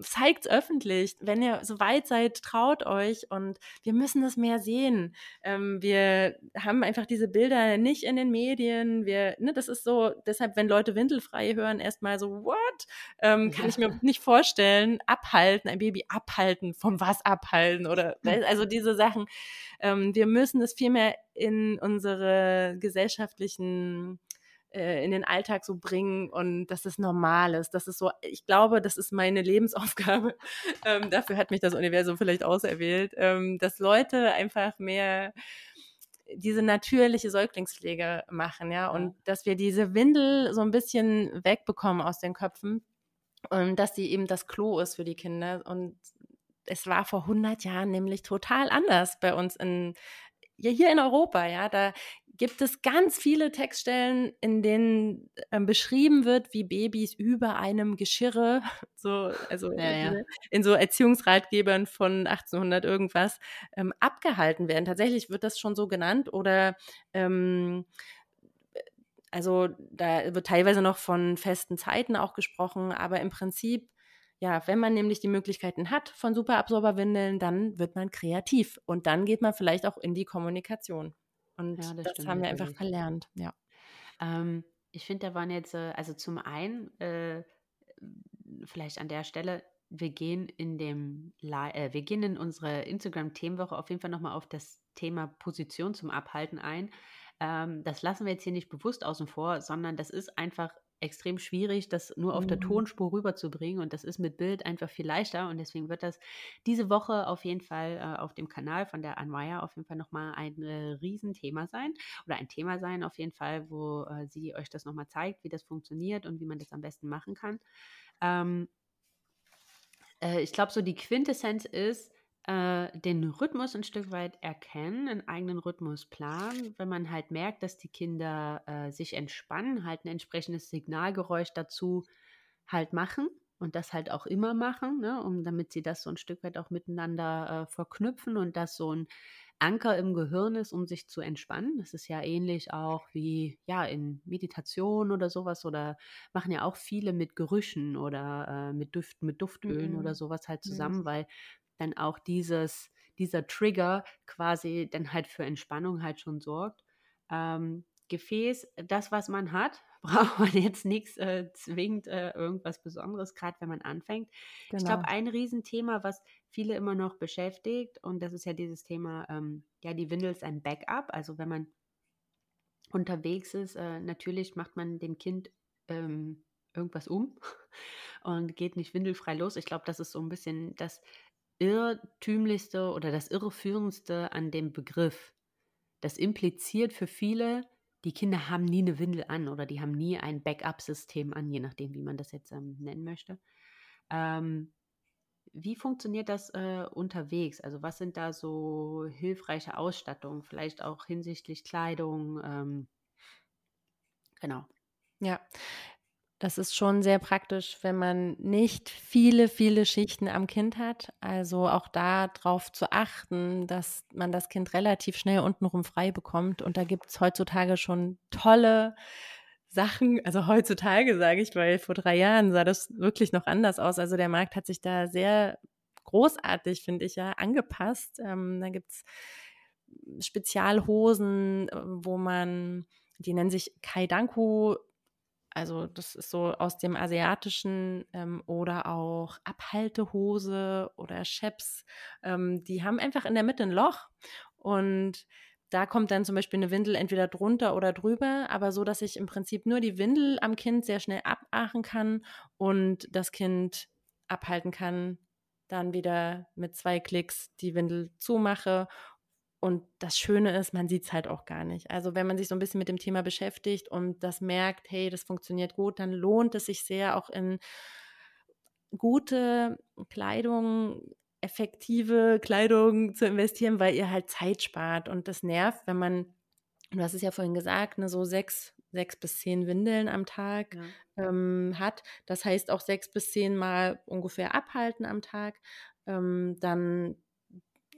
zeigt es öffentlich. Wenn ihr so weit seid, traut euch und wir müssen das mehr sehen. Ähm, wir haben einfach diese Bilder nicht in den Medien. Wir, ne, das ist so, deshalb, wenn Leute windelfrei hören, erstmal so, what? Ähm, kann ja. ich mir nicht vorstellen. Abhalten, ein Baby abhalten, vom was abhalten oder, also diese Sachen. Ähm, wir müssen es viel mehr in unsere gesellschaftlichen äh, in den Alltag so bringen und dass es normal ist. Das ist so, ich glaube, das ist meine Lebensaufgabe. ähm, dafür hat mich das Universum vielleicht auserwählt, ähm, dass Leute einfach mehr diese natürliche Säuglingspflege machen, ja, und dass wir diese Windel so ein bisschen wegbekommen aus den Köpfen und dass sie eben das Klo ist für die Kinder und es war vor 100 Jahren nämlich total anders bei uns in ja, hier in Europa, ja, da gibt es ganz viele Textstellen, in denen ähm, beschrieben wird, wie Babys über einem Geschirre, so, also ja, ja. Ne, in so Erziehungsratgebern von 1800 irgendwas, ähm, abgehalten werden. Tatsächlich wird das schon so genannt oder ähm, also da wird teilweise noch von festen Zeiten auch gesprochen, aber im Prinzip ja, wenn man nämlich die Möglichkeiten hat von Superabsorberwindeln, dann wird man kreativ und dann geht man vielleicht auch in die Kommunikation. Und ja, das, das haben wir einfach verlernt, ja. Ähm, ich finde, da waren jetzt, äh, also zum einen, äh, vielleicht an der Stelle, wir gehen in dem, äh, wir gehen in unsere Instagram-Themenwoche auf jeden Fall nochmal auf das Thema Position zum Abhalten ein. Ähm, das lassen wir jetzt hier nicht bewusst außen vor, sondern das ist einfach extrem schwierig, das nur auf mhm. der Tonspur rüberzubringen und das ist mit Bild einfach viel leichter und deswegen wird das diese Woche auf jeden Fall äh, auf dem Kanal von der Anwaya auf jeden Fall nochmal ein äh, Riesenthema sein oder ein Thema sein auf jeden Fall, wo äh, sie euch das nochmal zeigt, wie das funktioniert und wie man das am besten machen kann. Ähm, äh, ich glaube, so die Quintessenz ist, äh, den Rhythmus ein Stück weit erkennen, einen eigenen Rhythmus planen. Wenn man halt merkt, dass die Kinder äh, sich entspannen, halt ein entsprechendes Signalgeräusch dazu halt machen und das halt auch immer machen, ne, um damit sie das so ein Stück weit auch miteinander äh, verknüpfen und das so ein Anker im Gehirn ist, um sich zu entspannen. Das ist ja ähnlich auch wie ja in Meditation oder sowas oder machen ja auch viele mit Gerüchen oder äh, mit Düften, mit Duftölen mhm. oder sowas halt zusammen, mhm. weil dann auch dieses, dieser Trigger quasi dann halt für Entspannung halt schon sorgt. Ähm, Gefäß, das, was man hat, braucht man jetzt nichts äh, zwingend äh, irgendwas Besonderes, gerade wenn man anfängt. Genau. Ich glaube, ein Riesenthema, was viele immer noch beschäftigt, und das ist ja dieses Thema, ähm, ja, die Windel ist ein Backup. Also wenn man unterwegs ist, äh, natürlich macht man dem Kind ähm, irgendwas um und geht nicht windelfrei los. Ich glaube, das ist so ein bisschen das irrtümlichste oder das irreführendste an dem Begriff. Das impliziert für viele, die Kinder haben nie eine Windel an oder die haben nie ein Backup-System an, je nachdem, wie man das jetzt ähm, nennen möchte. Ähm, wie funktioniert das äh, unterwegs? Also was sind da so hilfreiche Ausstattungen, vielleicht auch hinsichtlich Kleidung? Ähm, genau. Ja, das ist schon sehr praktisch, wenn man nicht viele, viele Schichten am Kind hat. Also auch darauf zu achten, dass man das Kind relativ schnell untenrum frei bekommt. Und da gibt es heutzutage schon tolle Sachen. Also heutzutage sage ich, weil vor drei Jahren sah das wirklich noch anders aus. Also der Markt hat sich da sehr großartig, finde ich ja, angepasst. Ähm, da gibt es Spezialhosen, äh, wo man, die nennen sich Kaidanku also das ist so aus dem Asiatischen ähm, oder auch Abhaltehose oder Chaps. Ähm, die haben einfach in der Mitte ein Loch und da kommt dann zum Beispiel eine Windel entweder drunter oder drüber, aber so, dass ich im Prinzip nur die Windel am Kind sehr schnell abachen kann und das Kind abhalten kann, dann wieder mit zwei Klicks die Windel zumache und das Schöne ist, man sieht es halt auch gar nicht. Also wenn man sich so ein bisschen mit dem Thema beschäftigt und das merkt, hey, das funktioniert gut, dann lohnt es sich sehr auch in gute Kleidung, effektive Kleidung zu investieren, weil ihr halt Zeit spart und das nervt, wenn man, du hast es ja vorhin gesagt, ne, so sechs, sechs bis zehn Windeln am Tag ja. ähm, hat. Das heißt auch sechs bis zehn Mal ungefähr abhalten am Tag. Ähm, dann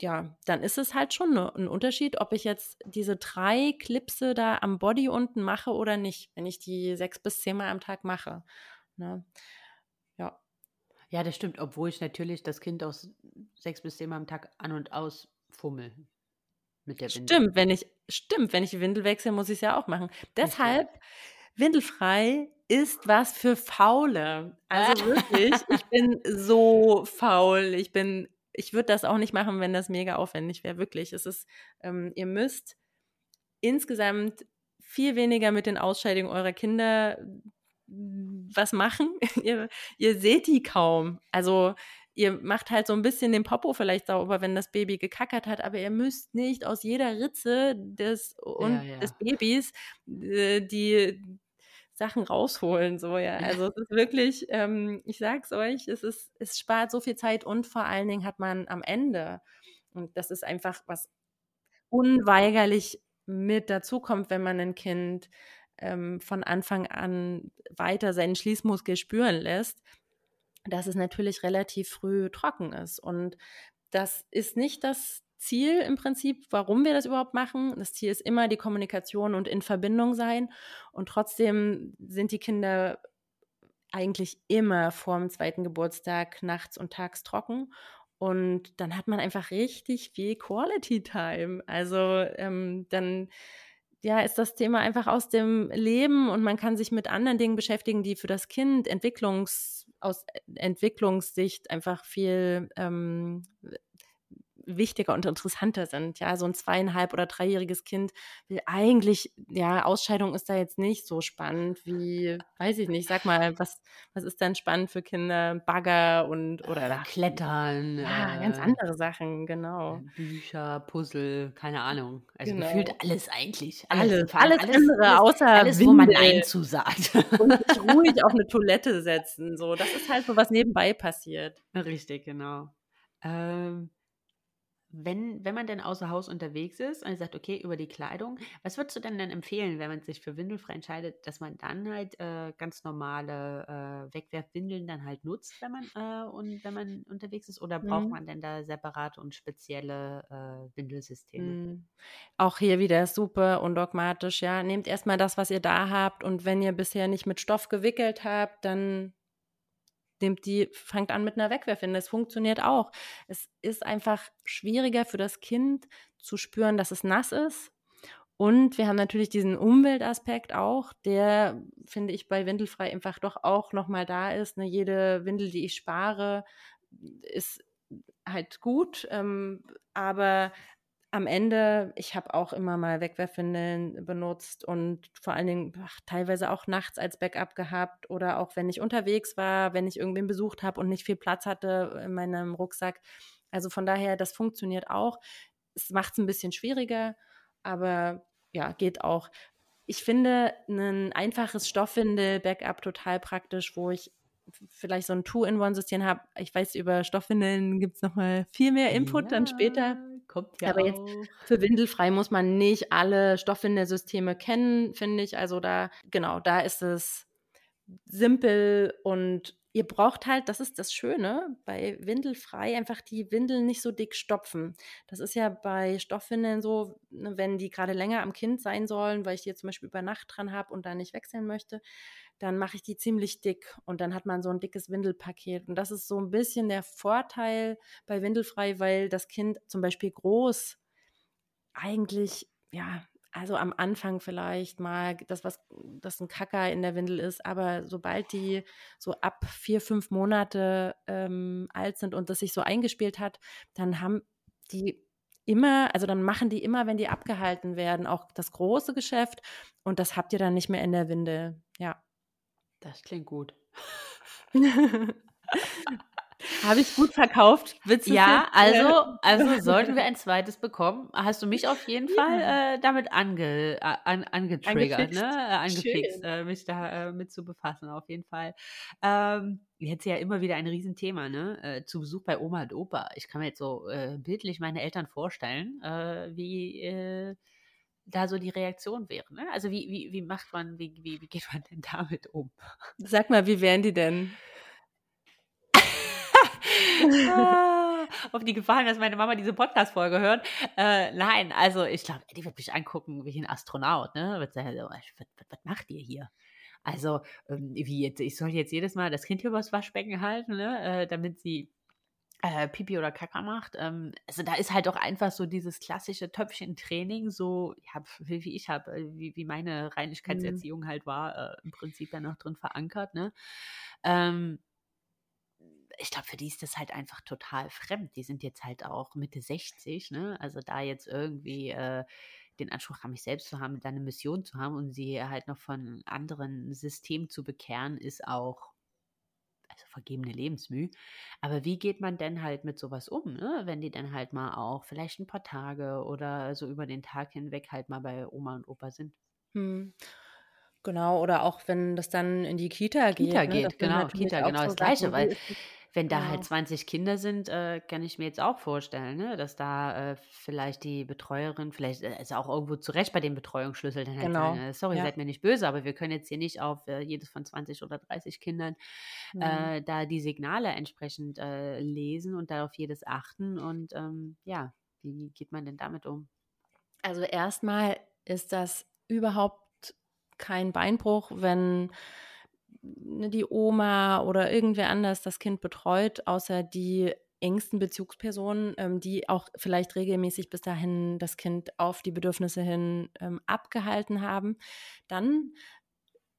ja, dann ist es halt schon ne, ein Unterschied, ob ich jetzt diese drei Klipse da am Body unten mache oder nicht, wenn ich die sechs bis zehnmal am Tag mache. Ne? Ja. Ja, das stimmt, obwohl ich natürlich das Kind aus sechs bis zehnmal am Tag an und aus fummel mit der Windel. Stimmt, wenn ich, stimmt, wenn ich die Windel wechsle, muss ich es ja auch machen. Deshalb, windelfrei ist was für Faule. Also wirklich, ich bin so faul. Ich bin, ich würde das auch nicht machen, wenn das mega aufwendig wäre. Wirklich. Es ist, ähm, ihr müsst insgesamt viel weniger mit den Ausscheidungen eurer Kinder was machen. ihr, ihr seht die kaum. Also ihr macht halt so ein bisschen den Popo vielleicht sauber, wenn das Baby gekackert hat, aber ihr müsst nicht aus jeder Ritze des, und ja, ja. des Babys äh, die Sachen rausholen, so, ja. Also es ist wirklich, ähm, ich sag's euch, es ist, es spart so viel Zeit und vor allen Dingen hat man am Ende, und das ist einfach was unweigerlich mit dazukommt, wenn man ein Kind ähm, von Anfang an weiter seinen Schließmuskel spüren lässt, dass es natürlich relativ früh trocken ist. Und das ist nicht das Ziel im Prinzip, warum wir das überhaupt machen. Das Ziel ist immer die Kommunikation und in Verbindung sein. Und trotzdem sind die Kinder eigentlich immer vor dem zweiten Geburtstag nachts und tags trocken. Und dann hat man einfach richtig viel Quality Time. Also ähm, dann ja, ist das Thema einfach aus dem Leben und man kann sich mit anderen Dingen beschäftigen, die für das Kind Entwicklungs, aus Entwicklungssicht einfach viel ähm, wichtiger und interessanter sind. Ja, so ein zweieinhalb oder dreijähriges Kind will eigentlich, ja, Ausscheidung ist da jetzt nicht so spannend wie, weiß ich nicht, sag mal, was, was ist denn spannend für Kinder? Bagger und oder äh, Klettern. Ja, äh, ganz andere Sachen, genau. Äh, Bücher, Puzzle, keine Ahnung. Also genau. gefühlt alles eigentlich. Alles, alles, alles andere, außer alles, Windel. wo man Nein zu sagt. Und sich ruhig auf eine Toilette setzen. So, das ist halt so, was nebenbei passiert. Richtig, genau. Ähm, wenn, wenn man denn außer Haus unterwegs ist und sagt, okay, über die Kleidung, was würdest du denn dann empfehlen, wenn man sich für windelfrei entscheidet, dass man dann halt äh, ganz normale äh, Wegwerfwindeln dann halt nutzt, wenn man äh, und wenn man unterwegs ist? Oder braucht mhm. man denn da separate und spezielle äh, Windelsysteme? Mhm. Auch hier wieder super undogmatisch, ja. Nehmt erstmal das, was ihr da habt und wenn ihr bisher nicht mit Stoff gewickelt habt, dann nehmt die, fangt an mit einer Wegwerfwindel. Das funktioniert auch. Es ist einfach schwieriger für das Kind zu spüren, dass es nass ist. Und wir haben natürlich diesen Umweltaspekt auch, der, finde ich, bei Windelfrei einfach doch auch nochmal da ist. Ne? Jede Windel, die ich spare, ist halt gut. Ähm, aber am Ende, ich habe auch immer mal Wegwerfwindeln benutzt und vor allen Dingen ach, teilweise auch nachts als Backup gehabt oder auch wenn ich unterwegs war, wenn ich irgendwen besucht habe und nicht viel Platz hatte in meinem Rucksack. Also von daher, das funktioniert auch. Es macht es ein bisschen schwieriger, aber ja, geht auch. Ich finde ein einfaches Stoffwindel-Backup total praktisch, wo ich vielleicht so ein Two-in-One-System habe. Ich weiß, über Stoffwindeln gibt es nochmal viel mehr Input ja. dann später. Kommt ja Aber auch. jetzt für Windelfrei muss man nicht alle Stoffwindelsysteme kennen, finde ich. Also da, genau, da ist es simpel und ihr braucht halt, das ist das Schöne, bei Windelfrei einfach die Windeln nicht so dick stopfen. Das ist ja bei Stoffwindeln so, ne, wenn die gerade länger am Kind sein sollen, weil ich die jetzt zum Beispiel über Nacht dran habe und da nicht wechseln möchte, dann mache ich die ziemlich dick und dann hat man so ein dickes Windelpaket. Und das ist so ein bisschen der Vorteil bei Windelfrei, weil das Kind zum Beispiel groß eigentlich, ja, also am Anfang vielleicht mal das, was das ein Kacker in der Windel ist, aber sobald die so ab vier, fünf Monate ähm, alt sind und das sich so eingespielt hat, dann haben die immer, also dann machen die immer, wenn die abgehalten werden, auch das große Geschäft und das habt ihr dann nicht mehr in der Windel. Ja. Das klingt gut. Habe ich gut verkauft? Witze ja, also, also sollten wir ein zweites bekommen. Hast du mich auf jeden ja. Fall äh, damit ange, äh, an, angetriggert, ne? Äh, angefixt, äh, mich da äh, mit zu befassen, auf jeden Fall. Ähm, jetzt ja immer wieder ein Riesenthema, ne? Äh, zu Besuch bei Oma und Opa. Ich kann mir jetzt so äh, bildlich meine Eltern vorstellen, äh, wie äh, da so die Reaktion wäre. Ne? Also wie, wie, wie macht man, wie, wie, wie geht man denn damit um? Sag mal, wie wären die denn? ah, auf die Gefahr, dass meine Mama diese Podcast-Folge hört. Äh, nein, also ich glaube, die wird mich angucken wie ein Astronaut. Ne? Wird sagen, was, was, was macht ihr hier? Also, ähm, wie jetzt, ich soll jetzt jedes Mal das Kind übers Waschbecken halten, ne, äh, damit sie äh, Pipi oder Kaka macht. Ähm, also da ist halt auch einfach so dieses klassische Töpfchen-Training, so ja, wie, wie ich habe, äh, wie, wie meine Mhm. Reinigkeitserziehung halt war, äh, im Prinzip dann noch drin verankert. Ne? Ähm, ich glaube, für die ist das halt einfach total fremd. Die sind jetzt halt auch Mitte 60, ne? Also da jetzt irgendwie äh, den Anspruch haben, mich selbst zu haben, da eine Mission zu haben und sie halt noch von anderen Systemen zu bekehren, ist auch also vergebene Lebensmüh. Aber wie geht man denn halt mit sowas um, ne? Wenn die dann halt mal auch vielleicht ein paar Tage oder so über den Tag hinweg halt mal bei Oma und Opa sind? Hm. Genau, oder auch wenn das dann in die Kita geht. Kita ne? geht, sind genau, Kita, genau so das Gleiche, weil wenn da halt genau. 20 Kinder sind, äh, kann ich mir jetzt auch vorstellen, ne, dass da äh, vielleicht die Betreuerin, vielleicht äh, ist auch irgendwo zu Recht bei dem Betreuungsschlüssel dann halt sagen, Genau. äh, sorry, Ja. seid mir nicht böse, aber wir können jetzt hier nicht auf äh, jedes von 20 oder 30 Kindern Mhm. äh, da die Signale entsprechend lesen und da auf jedes achten und ähm, ja, wie geht man denn damit um? Also erstmal ist das überhaupt kein Beinbruch, wenn die Oma oder irgendwer anders das Kind betreut, außer die engsten Bezugspersonen, ähm, die auch vielleicht regelmäßig bis dahin das Kind auf die Bedürfnisse hin ähm, abgehalten haben, dann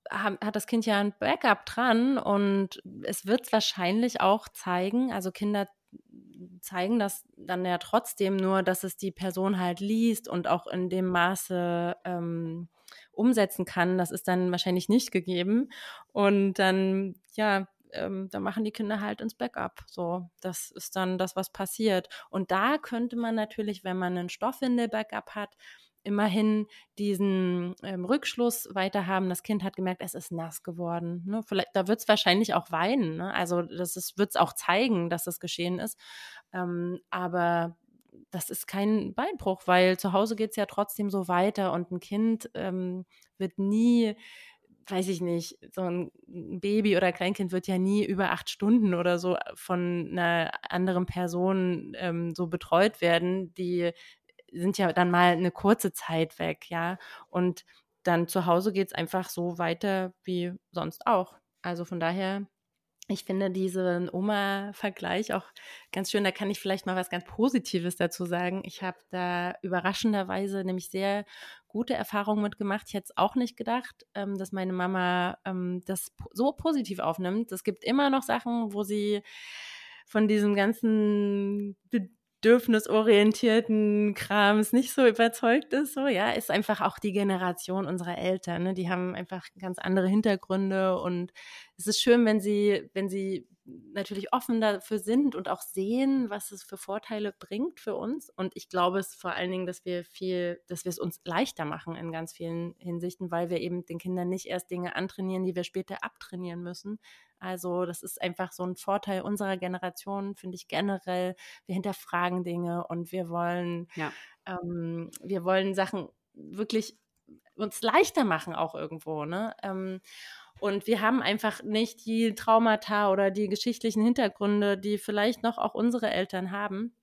hat das Kind ja ein Backup dran und es wird es wahrscheinlich auch zeigen, also Kinder zeigen das dann ja trotzdem nur, dass es die Person halt liest und auch in dem Maße ähm, umsetzen kann. Das ist dann wahrscheinlich nicht gegeben. Und dann, ja, ähm, da machen die Kinder halt ins Backup. So, das ist dann das, was passiert. Und da könnte man natürlich, wenn man einen Stoffwindel-Backup hat, immerhin diesen ähm, Rückschluss weiter haben. Das Kind hat gemerkt, es ist nass geworden. Ne? Vielleicht, da wird es wahrscheinlich auch weinen. Ne? Also das wird es auch zeigen, dass das geschehen ist. Ähm, aber das ist kein Beinbruch, weil zu Hause geht es ja trotzdem so weiter und ein Kind ähm, wird nie weiß ich nicht, so ein Baby oder Kleinkind wird ja nie über acht Stunden oder so von einer anderen Person ähm, so betreut werden. Die sind ja dann mal eine kurze Zeit weg, ja. Und dann zu Hause geht es einfach so weiter wie sonst auch. Also von daher, ich finde diesen Oma-Vergleich auch ganz schön. Da kann ich vielleicht mal was ganz Positives dazu sagen. Ich habe da überraschenderweise nämlich sehr gute Erfahrungen mitgemacht. Ich hätte es auch nicht gedacht, ähm, dass meine Mama ähm, das so positiv aufnimmt. Es gibt immer noch Sachen, wo sie von diesem ganzen bedürfnisorientierten Krams nicht so überzeugt ist. So, ja, ist einfach auch die Generation unserer Eltern. Ne? Die haben einfach ganz andere Hintergründe und es ist schön, wenn sie, wenn sie natürlich offen dafür sind und auch sehen, was es für Vorteile bringt für uns. Und ich glaube es vor allen Dingen, dass wir viel, dass wir es uns leichter machen in ganz vielen Hinsichten, weil wir eben den Kindern nicht erst Dinge antrainieren, die wir später abtrainieren müssen. Also das ist einfach so ein Vorteil unserer Generation, finde ich generell. Wir hinterfragen Dinge und wir wollen, Ja. ähm, wir wollen Sachen wirklich uns leichter machen auch irgendwo. Ne? Ähm, und wir haben einfach nicht die Traumata oder die geschichtlichen Hintergründe, die vielleicht noch auch unsere Eltern haben.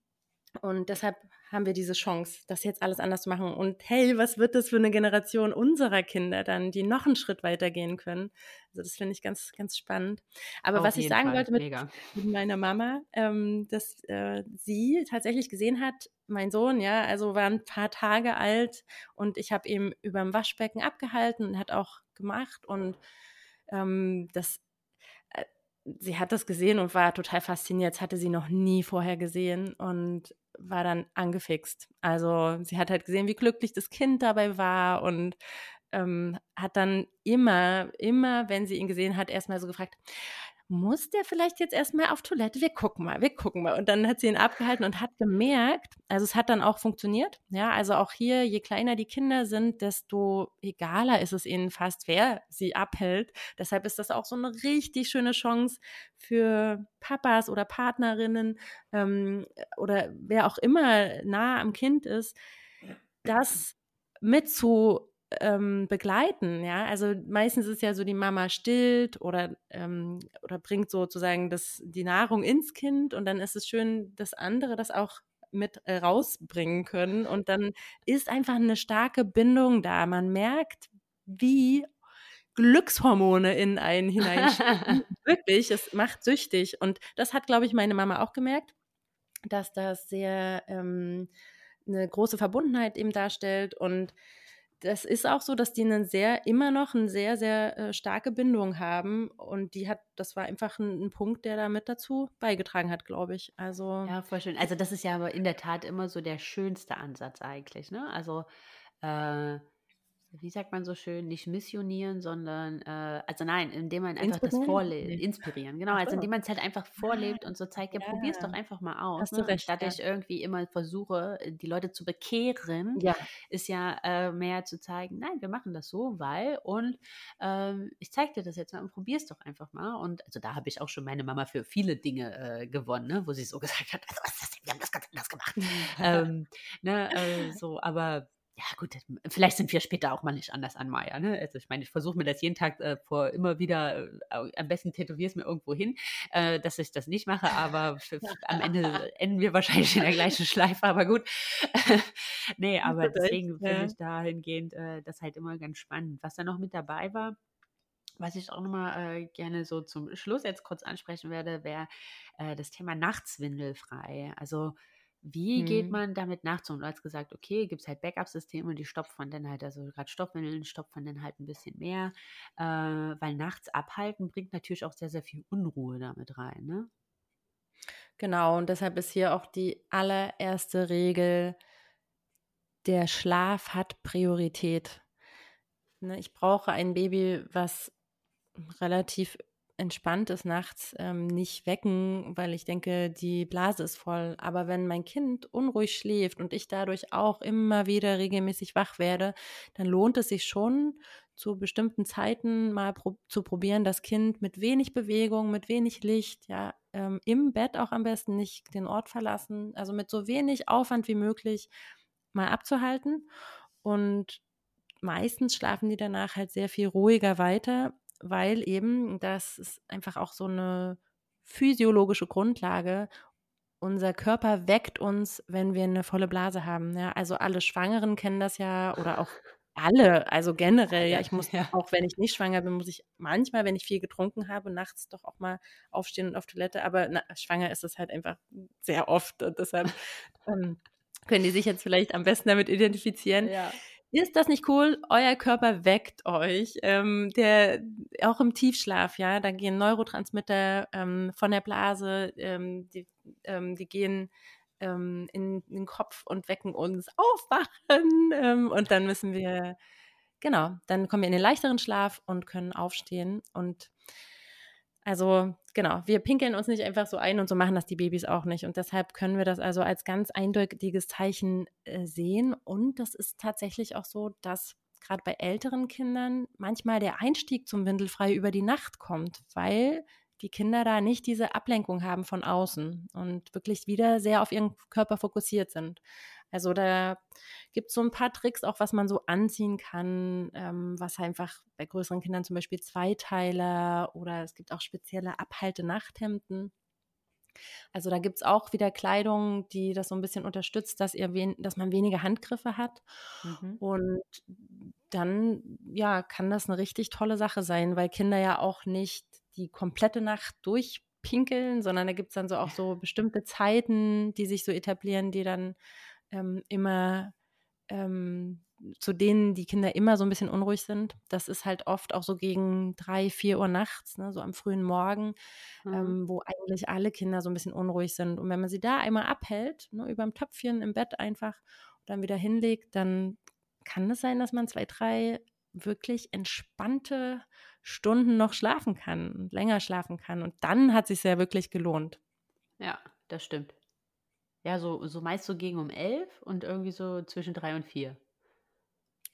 Und deshalb haben wir diese Chance, das jetzt alles anders zu machen. Und hey, was wird das für eine Generation unserer Kinder dann, die noch einen Schritt weiter gehen können? Also das finde ich ganz, ganz spannend. Aber Auf was ich sagen Fall, wollte mit, mit meiner Mama, ähm, dass äh, sie tatsächlich gesehen hat, mein Sohn, ja, also war ein paar Tage alt und ich habe ihm über dem Waschbecken abgehalten und hat auch gemacht und ähm, das äh, sie hat das gesehen und war total fasziniert. Das hatte sie noch nie vorher gesehen und war dann angefixt. Also sie hat halt gesehen, wie glücklich das Kind dabei war und ähm, hat dann immer, immer, wenn sie ihn gesehen hat, erstmal so gefragt, muss der vielleicht jetzt erstmal auf Toilette? Wir gucken mal, wir gucken mal. Und dann hat sie ihn abgehalten und hat gemerkt, also es hat dann auch funktioniert. Ja, also auch hier, je kleiner die Kinder sind, desto egaler ist es ihnen fast, wer sie abhält. Deshalb ist das auch so eine richtig schöne Chance für Papas oder Partnerinnen ähm, oder wer auch immer nah am Kind ist, das mit zu ähm, begleiten, ja. Also meistens ist ja so, die Mama stillt oder, ähm, oder bringt sozusagen das, die Nahrung ins Kind und dann ist es schön, dass andere das auch mit äh, rausbringen können und dann ist einfach eine starke Bindung da. Man merkt, wie Glückshormone in einen hinein. Wirklich, es macht süchtig. Und das hat, glaube ich, meine Mama auch gemerkt, dass das sehr ähm, eine große Verbundenheit eben darstellt. Und das ist auch so, dass die einen sehr, immer noch eine sehr, sehr äh, starke Bindung haben. Und die hat, das war einfach ein, ein Punkt, der da mit dazu beigetragen hat, glaube ich. Also. Ja, voll schön. Also, das ist ja aber in der Tat immer so der schönste Ansatz eigentlich, ne? Also, äh, wie sagt man so schön, nicht missionieren, sondern, äh, also nein, indem man einfach das vorlebt, inspirieren, genau, also indem man es halt einfach vorlebt und so zeigt, ja, ja. probier es doch einfach mal aus. Hast ne? du recht, Statt ja. ich irgendwie immer versuche, die Leute zu bekehren, ja. ist ja äh, mehr zu zeigen, nein, wir machen das so, weil und ähm, ich zeige dir das jetzt mal und probier es doch einfach mal. Und also da habe ich auch schon meine Mama für viele Dinge äh, gewonnen, ne? wo sie so gesagt hat, also was ist das denn? Wir haben das ganz anders gemacht. ähm, ne, äh, so, aber ja gut, vielleicht sind wir später auch mal nicht anders an Maya. Ne? Also ich meine, ich versuche mir das jeden Tag äh, vor immer wieder, äh, am besten tätowier es mir irgendwo hin, äh, dass ich das nicht mache, aber für, am Ende enden wir wahrscheinlich in der gleichen Schleife, aber gut. nee, aber deswegen finde ich dahingehend äh, das halt immer ganz spannend. Was da noch mit dabei war, was ich auch nochmal äh, gerne so zum Schluss jetzt kurz ansprechen werde, wäre äh, das Thema Nachtswindelfrei. Also wie geht mhm. man damit nachts um? Du hast gesagt, okay, gibt es halt Backup-Systeme, die stopft man dann halt, also gerade Stoffwindeln stopft man dann halt ein bisschen mehr, äh, weil nachts abhalten bringt natürlich auch sehr, sehr viel Unruhe damit rein, ne? Genau, und deshalb ist hier auch die allererste Regel, der Schlaf hat Priorität. Ne, ich brauche ein Baby, was relativ entspannt ist nachts, ähm, nicht wecken, weil ich denke, die Blase ist voll. Aber wenn mein Kind unruhig schläft und ich dadurch auch immer wieder regelmäßig wach werde, dann lohnt es sich schon, zu bestimmten Zeiten mal pro zu probieren, das Kind mit wenig Bewegung, mit wenig Licht, ja, ähm, im Bett auch am besten nicht den Ort verlassen, also mit so wenig Aufwand wie möglich mal abzuhalten. Und meistens schlafen die danach halt sehr viel ruhiger weiter, weil eben das ist einfach auch so eine physiologische Grundlage. Unser Körper weckt uns, wenn wir eine volle Blase haben. Ja, also alle Schwangeren kennen das ja oder auch alle, also generell, ja, ich muss, ja. auch wenn ich nicht schwanger bin, muss ich manchmal, wenn ich viel getrunken habe, nachts doch auch mal aufstehen und auf Toilette, aber na, schwanger ist es halt einfach sehr oft und deshalb ähm, können die sich jetzt vielleicht am besten damit identifizieren. Ja. Ist das nicht cool? Euer Körper weckt euch. Ähm, der auch im Tiefschlaf, ja, da gehen Neurotransmitter ähm, von der Blase, ähm, die, ähm, die gehen ähm, in, in, den Kopf und wecken uns aufwachen. Ähm, und dann müssen wir, genau, dann kommen wir in den leichteren Schlaf und können aufstehen und also genau, wir pinkeln uns nicht einfach so ein und so machen das die Babys auch nicht. Und deshalb können wir das also als ganz eindeutiges Zeichen äh, sehen. Und das ist tatsächlich auch so, dass gerade bei älteren Kindern manchmal der Einstieg zum Windelfrei über die Nacht kommt, weil die Kinder da nicht diese Ablenkung haben von außen und wirklich wieder sehr auf ihren Körper fokussiert sind. Also da gibt es so ein paar Tricks, auch was man so anziehen kann, ähm, was einfach bei größeren Kindern zum Beispiel Zweiteiler oder es gibt auch spezielle Abhalte-Nachthemden. Also da gibt es auch wieder Kleidung, die das so ein bisschen unterstützt, dass, ihr wen dass man weniger Handgriffe hat. Mhm. Und dann, ja, kann das eine richtig tolle Sache sein, weil Kinder ja auch nicht die komplette Nacht durchpinkeln, sondern da gibt es dann so auch so bestimmte Zeiten, die sich so etablieren, die dann ähm, immer ähm, zu denen die Kinder immer so ein bisschen unruhig sind. Das ist halt oft auch so gegen drei, vier Uhr nachts, ne, so am frühen Morgen, mhm. ähm, wo eigentlich alle Kinder so ein bisschen unruhig sind. Und wenn man sie da einmal abhält, ne, über dem Töpfchen im Bett einfach und dann wieder hinlegt, dann kann es sein, dass man zwei, drei wirklich entspannte Stunden noch schlafen kann und länger schlafen kann. Und dann hat es sich ja wirklich gelohnt. Ja, das stimmt. Ja, so, so meist so gegen um elf und irgendwie so zwischen drei und vier.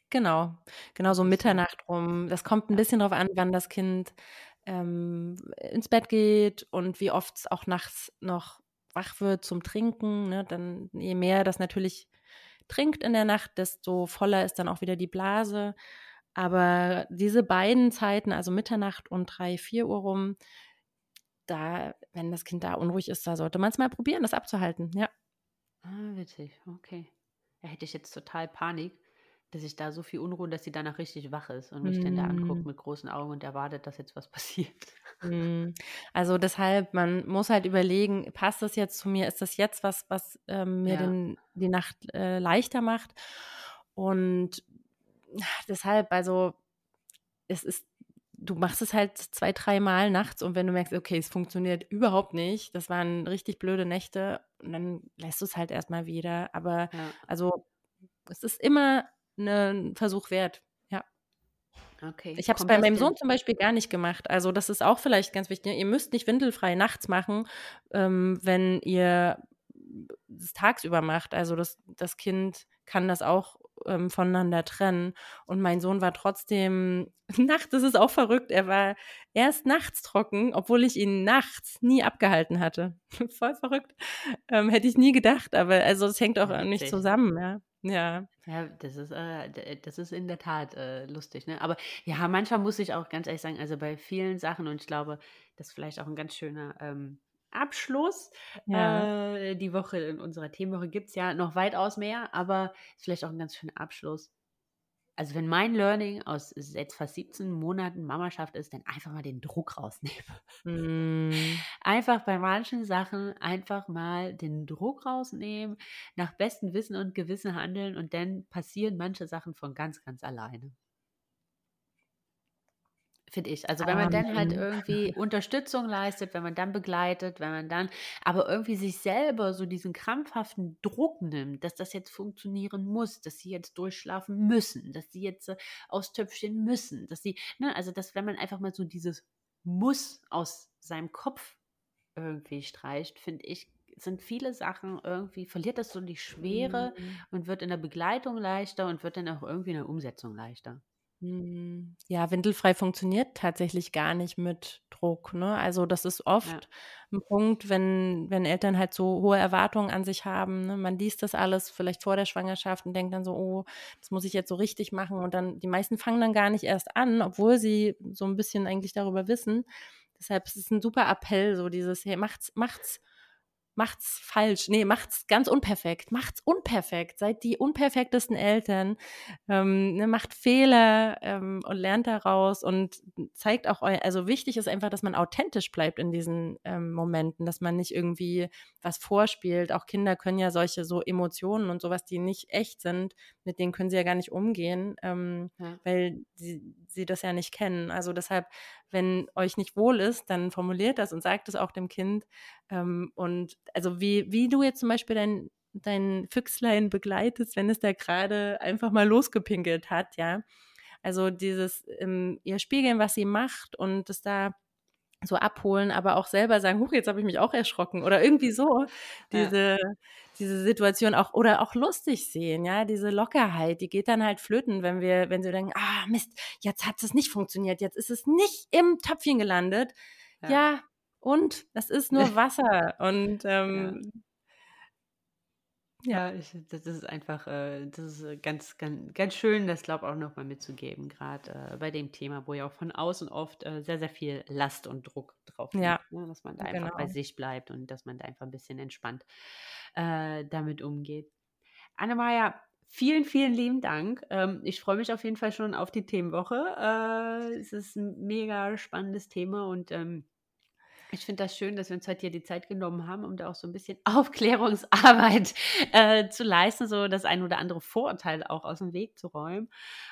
Genau, genau so Mitternacht rum. Das kommt ein bisschen darauf an, wann das Kind ähm, ins Bett geht und wie oft es auch nachts noch wach wird zum Trinken. Ne? Dann je mehr das natürlich trinkt in der Nacht, desto voller ist dann auch wieder die Blase. Aber diese beiden Zeiten, also Mitternacht und drei, vier Uhr rum, da, wenn das Kind da unruhig ist, da sollte man es mal probieren, das abzuhalten, ja. Ah, witzig, okay. Da hätte ich jetzt total Panik, dass ich da so viel Unruhe, dass sie danach richtig wach ist und mich mm. dann da anguckt Mhm. mit großen Augen und erwartet, dass jetzt was passiert. Mhm. Also deshalb, man muss halt überlegen, passt das jetzt zu mir? Ist das jetzt was, was ähm, mir Ja. den, die Nacht äh, leichter macht? Und deshalb, also es ist, du machst es halt zwei, dreimal nachts und wenn du merkst, okay, es funktioniert überhaupt nicht, das waren richtig blöde Nächte, und dann lässt du es halt erstmal wieder. Aber Ja. also es ist immer ein Versuch wert. Ja. Okay. Ich habe es bei meinem Sohn zum Beispiel gar nicht gemacht. Also das ist auch vielleicht ganz wichtig. ne? Ihr müsst nicht windelfrei nachts machen, ähm, wenn ihr es tagsüber macht. Also das, das Kind kann das auch ähm, voneinander trennen. Und mein Sohn war trotzdem, nachts das ist auch verrückt, er war erst nachts trocken, obwohl ich ihn nachts nie abgehalten hatte. Voll verrückt. Ähm, hätte ich nie gedacht, aber also es hängt auch Ja, nicht witzig. zusammen, ja. Ja. Ja, das ist, äh, das ist in der Tat äh, lustig, ne? Aber ja, manchmal muss ich auch ganz ehrlich sagen, also bei vielen Sachen, und ich glaube, das ist vielleicht auch ein ganz schöner ähm, Abschluss. Ja. Äh, die Woche in unserer Themenwoche gibt es ja noch weitaus mehr, aber ist vielleicht auch ein ganz schöner Abschluss. Also wenn mein Learning aus jetzt fast 17 Monaten Mamaschaft ist, dann einfach mal den Druck rausnehmen. Mm. Einfach bei manchen Sachen einfach mal den Druck rausnehmen, nach bestem Wissen und Gewissen handeln und dann passieren manche Sachen von ganz, ganz alleine. Finde ich. Also wenn man dann halt irgendwie Unterstützung leistet, wenn man dann begleitet, wenn man dann aber irgendwie sich selber so diesen krampfhaften Druck nimmt, dass das jetzt funktionieren muss, dass sie jetzt durchschlafen müssen, dass sie jetzt äh, aufs Töpfchen müssen, dass sie, ne, also dass wenn man einfach mal so dieses Muss aus seinem Kopf irgendwie streicht, finde ich, sind viele Sachen irgendwie, verliert das so die Schwere Mhm. und wird in der Begleitung leichter und wird dann auch irgendwie in der Umsetzung leichter. Mm, Ja, windelfrei funktioniert tatsächlich gar nicht mit Druck. Ne? Also das ist oft Ja. ein Punkt, wenn, wenn Eltern halt so hohe Erwartungen an sich haben. Ne? Man liest das alles vielleicht vor der Schwangerschaft und denkt dann so, oh, das muss ich jetzt so richtig machen. Und dann, die meisten fangen dann gar nicht erst an, obwohl sie so ein bisschen eigentlich darüber wissen. Deshalb ist es ein super Appell, so dieses, hey, macht's, macht's, macht's falsch. Nee, macht's ganz unperfekt. Macht's unperfekt. Seid die unperfektesten Eltern. Ähm, ne, macht Fehler ähm, und lernt daraus und zeigt auch, eu also wichtig ist einfach, dass man authentisch bleibt in diesen ähm, Momenten, dass man nicht irgendwie was vorspielt. Auch Kinder können ja solche so Emotionen und sowas, die nicht echt sind, mit denen können sie ja gar nicht umgehen, ähm, Ja. weil sie, sie das ja nicht kennen. Also deshalb, wenn euch nicht wohl ist, dann formuliert das und sagt es auch dem Kind. Ähm, und also wie, wie du jetzt zum Beispiel dein, dein Füchslein begleitest, wenn es da gerade einfach mal losgepinkelt hat, ja. Also dieses ähm, ihr spiegeln, was sie macht und es da so abholen, aber auch selber sagen, huch, jetzt habe ich mich auch erschrocken oder irgendwie so diese diese Situation auch oder auch lustig sehen, ja, diese Lockerheit, die geht dann halt flöten, wenn wir wenn sie denken, ah Mist, jetzt hat es nicht funktioniert, jetzt ist es nicht im Töpfchen gelandet. Ja. Ja, und es ist nur Wasser und ähm, Ja, ich, das ist einfach, äh, das ist äh, ganz, ganz, ganz schön, das glaube ich auch nochmal mitzugeben, gerade äh, bei dem Thema, wo ja auch von außen oft äh, sehr, sehr viel Last und Druck drauf liegt, Ja, ne? dass man da einfach bei genau. sich bleibt und dass man da einfach ein bisschen entspannt damit umgeht. Annemaja, vielen, vielen lieben Dank. Ähm, ich freue mich auf jeden Fall schon auf die Themenwoche. Es ist ein mega spannendes Thema und ähm, ich finde das schön, dass wir uns heute hier die Zeit genommen haben, um da auch so ein bisschen Aufklärungsarbeit äh, zu leisten, so das ein oder andere Vorurteil auch aus dem Weg zu räumen.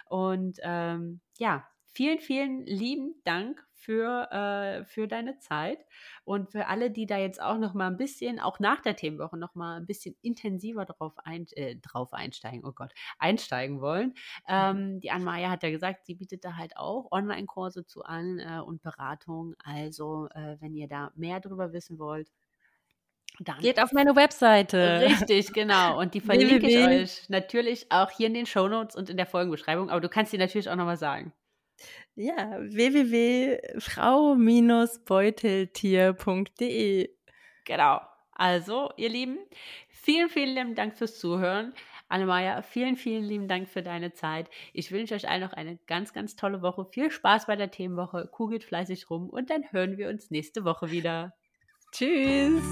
Und ähm, ja, vielen, vielen lieben Dank für, äh, für deine Zeit und für alle, die da jetzt auch noch mal ein bisschen, auch nach der Themenwoche noch mal ein bisschen intensiver drauf, ein, äh, drauf einsteigen, oh Gott, einsteigen wollen. Ähm, die Anne-Maja hat ja gesagt, sie bietet da halt auch Online-Kurse zu an äh, und Beratung. Also, äh, wenn ihr da mehr darüber wissen wollt, dann Geht auf meine Webseite. Richtig, genau. Und die verlinke ich euch natürlich auch hier in den Shownotes und in der Folgenbeschreibung. Aber du kannst sie natürlich auch nochmal sagen. Ja, www.frau-beuteltier.de. Genau. Also, ihr Lieben, vielen, vielen lieben Dank fürs Zuhören. Annemaja, vielen, vielen lieben Dank für deine Zeit. Ich wünsche euch allen noch eine ganz, ganz tolle Woche. Viel Spaß bei der Themenwoche. Kugelt fleißig rum und dann hören wir uns nächste Woche wieder. Tschüss.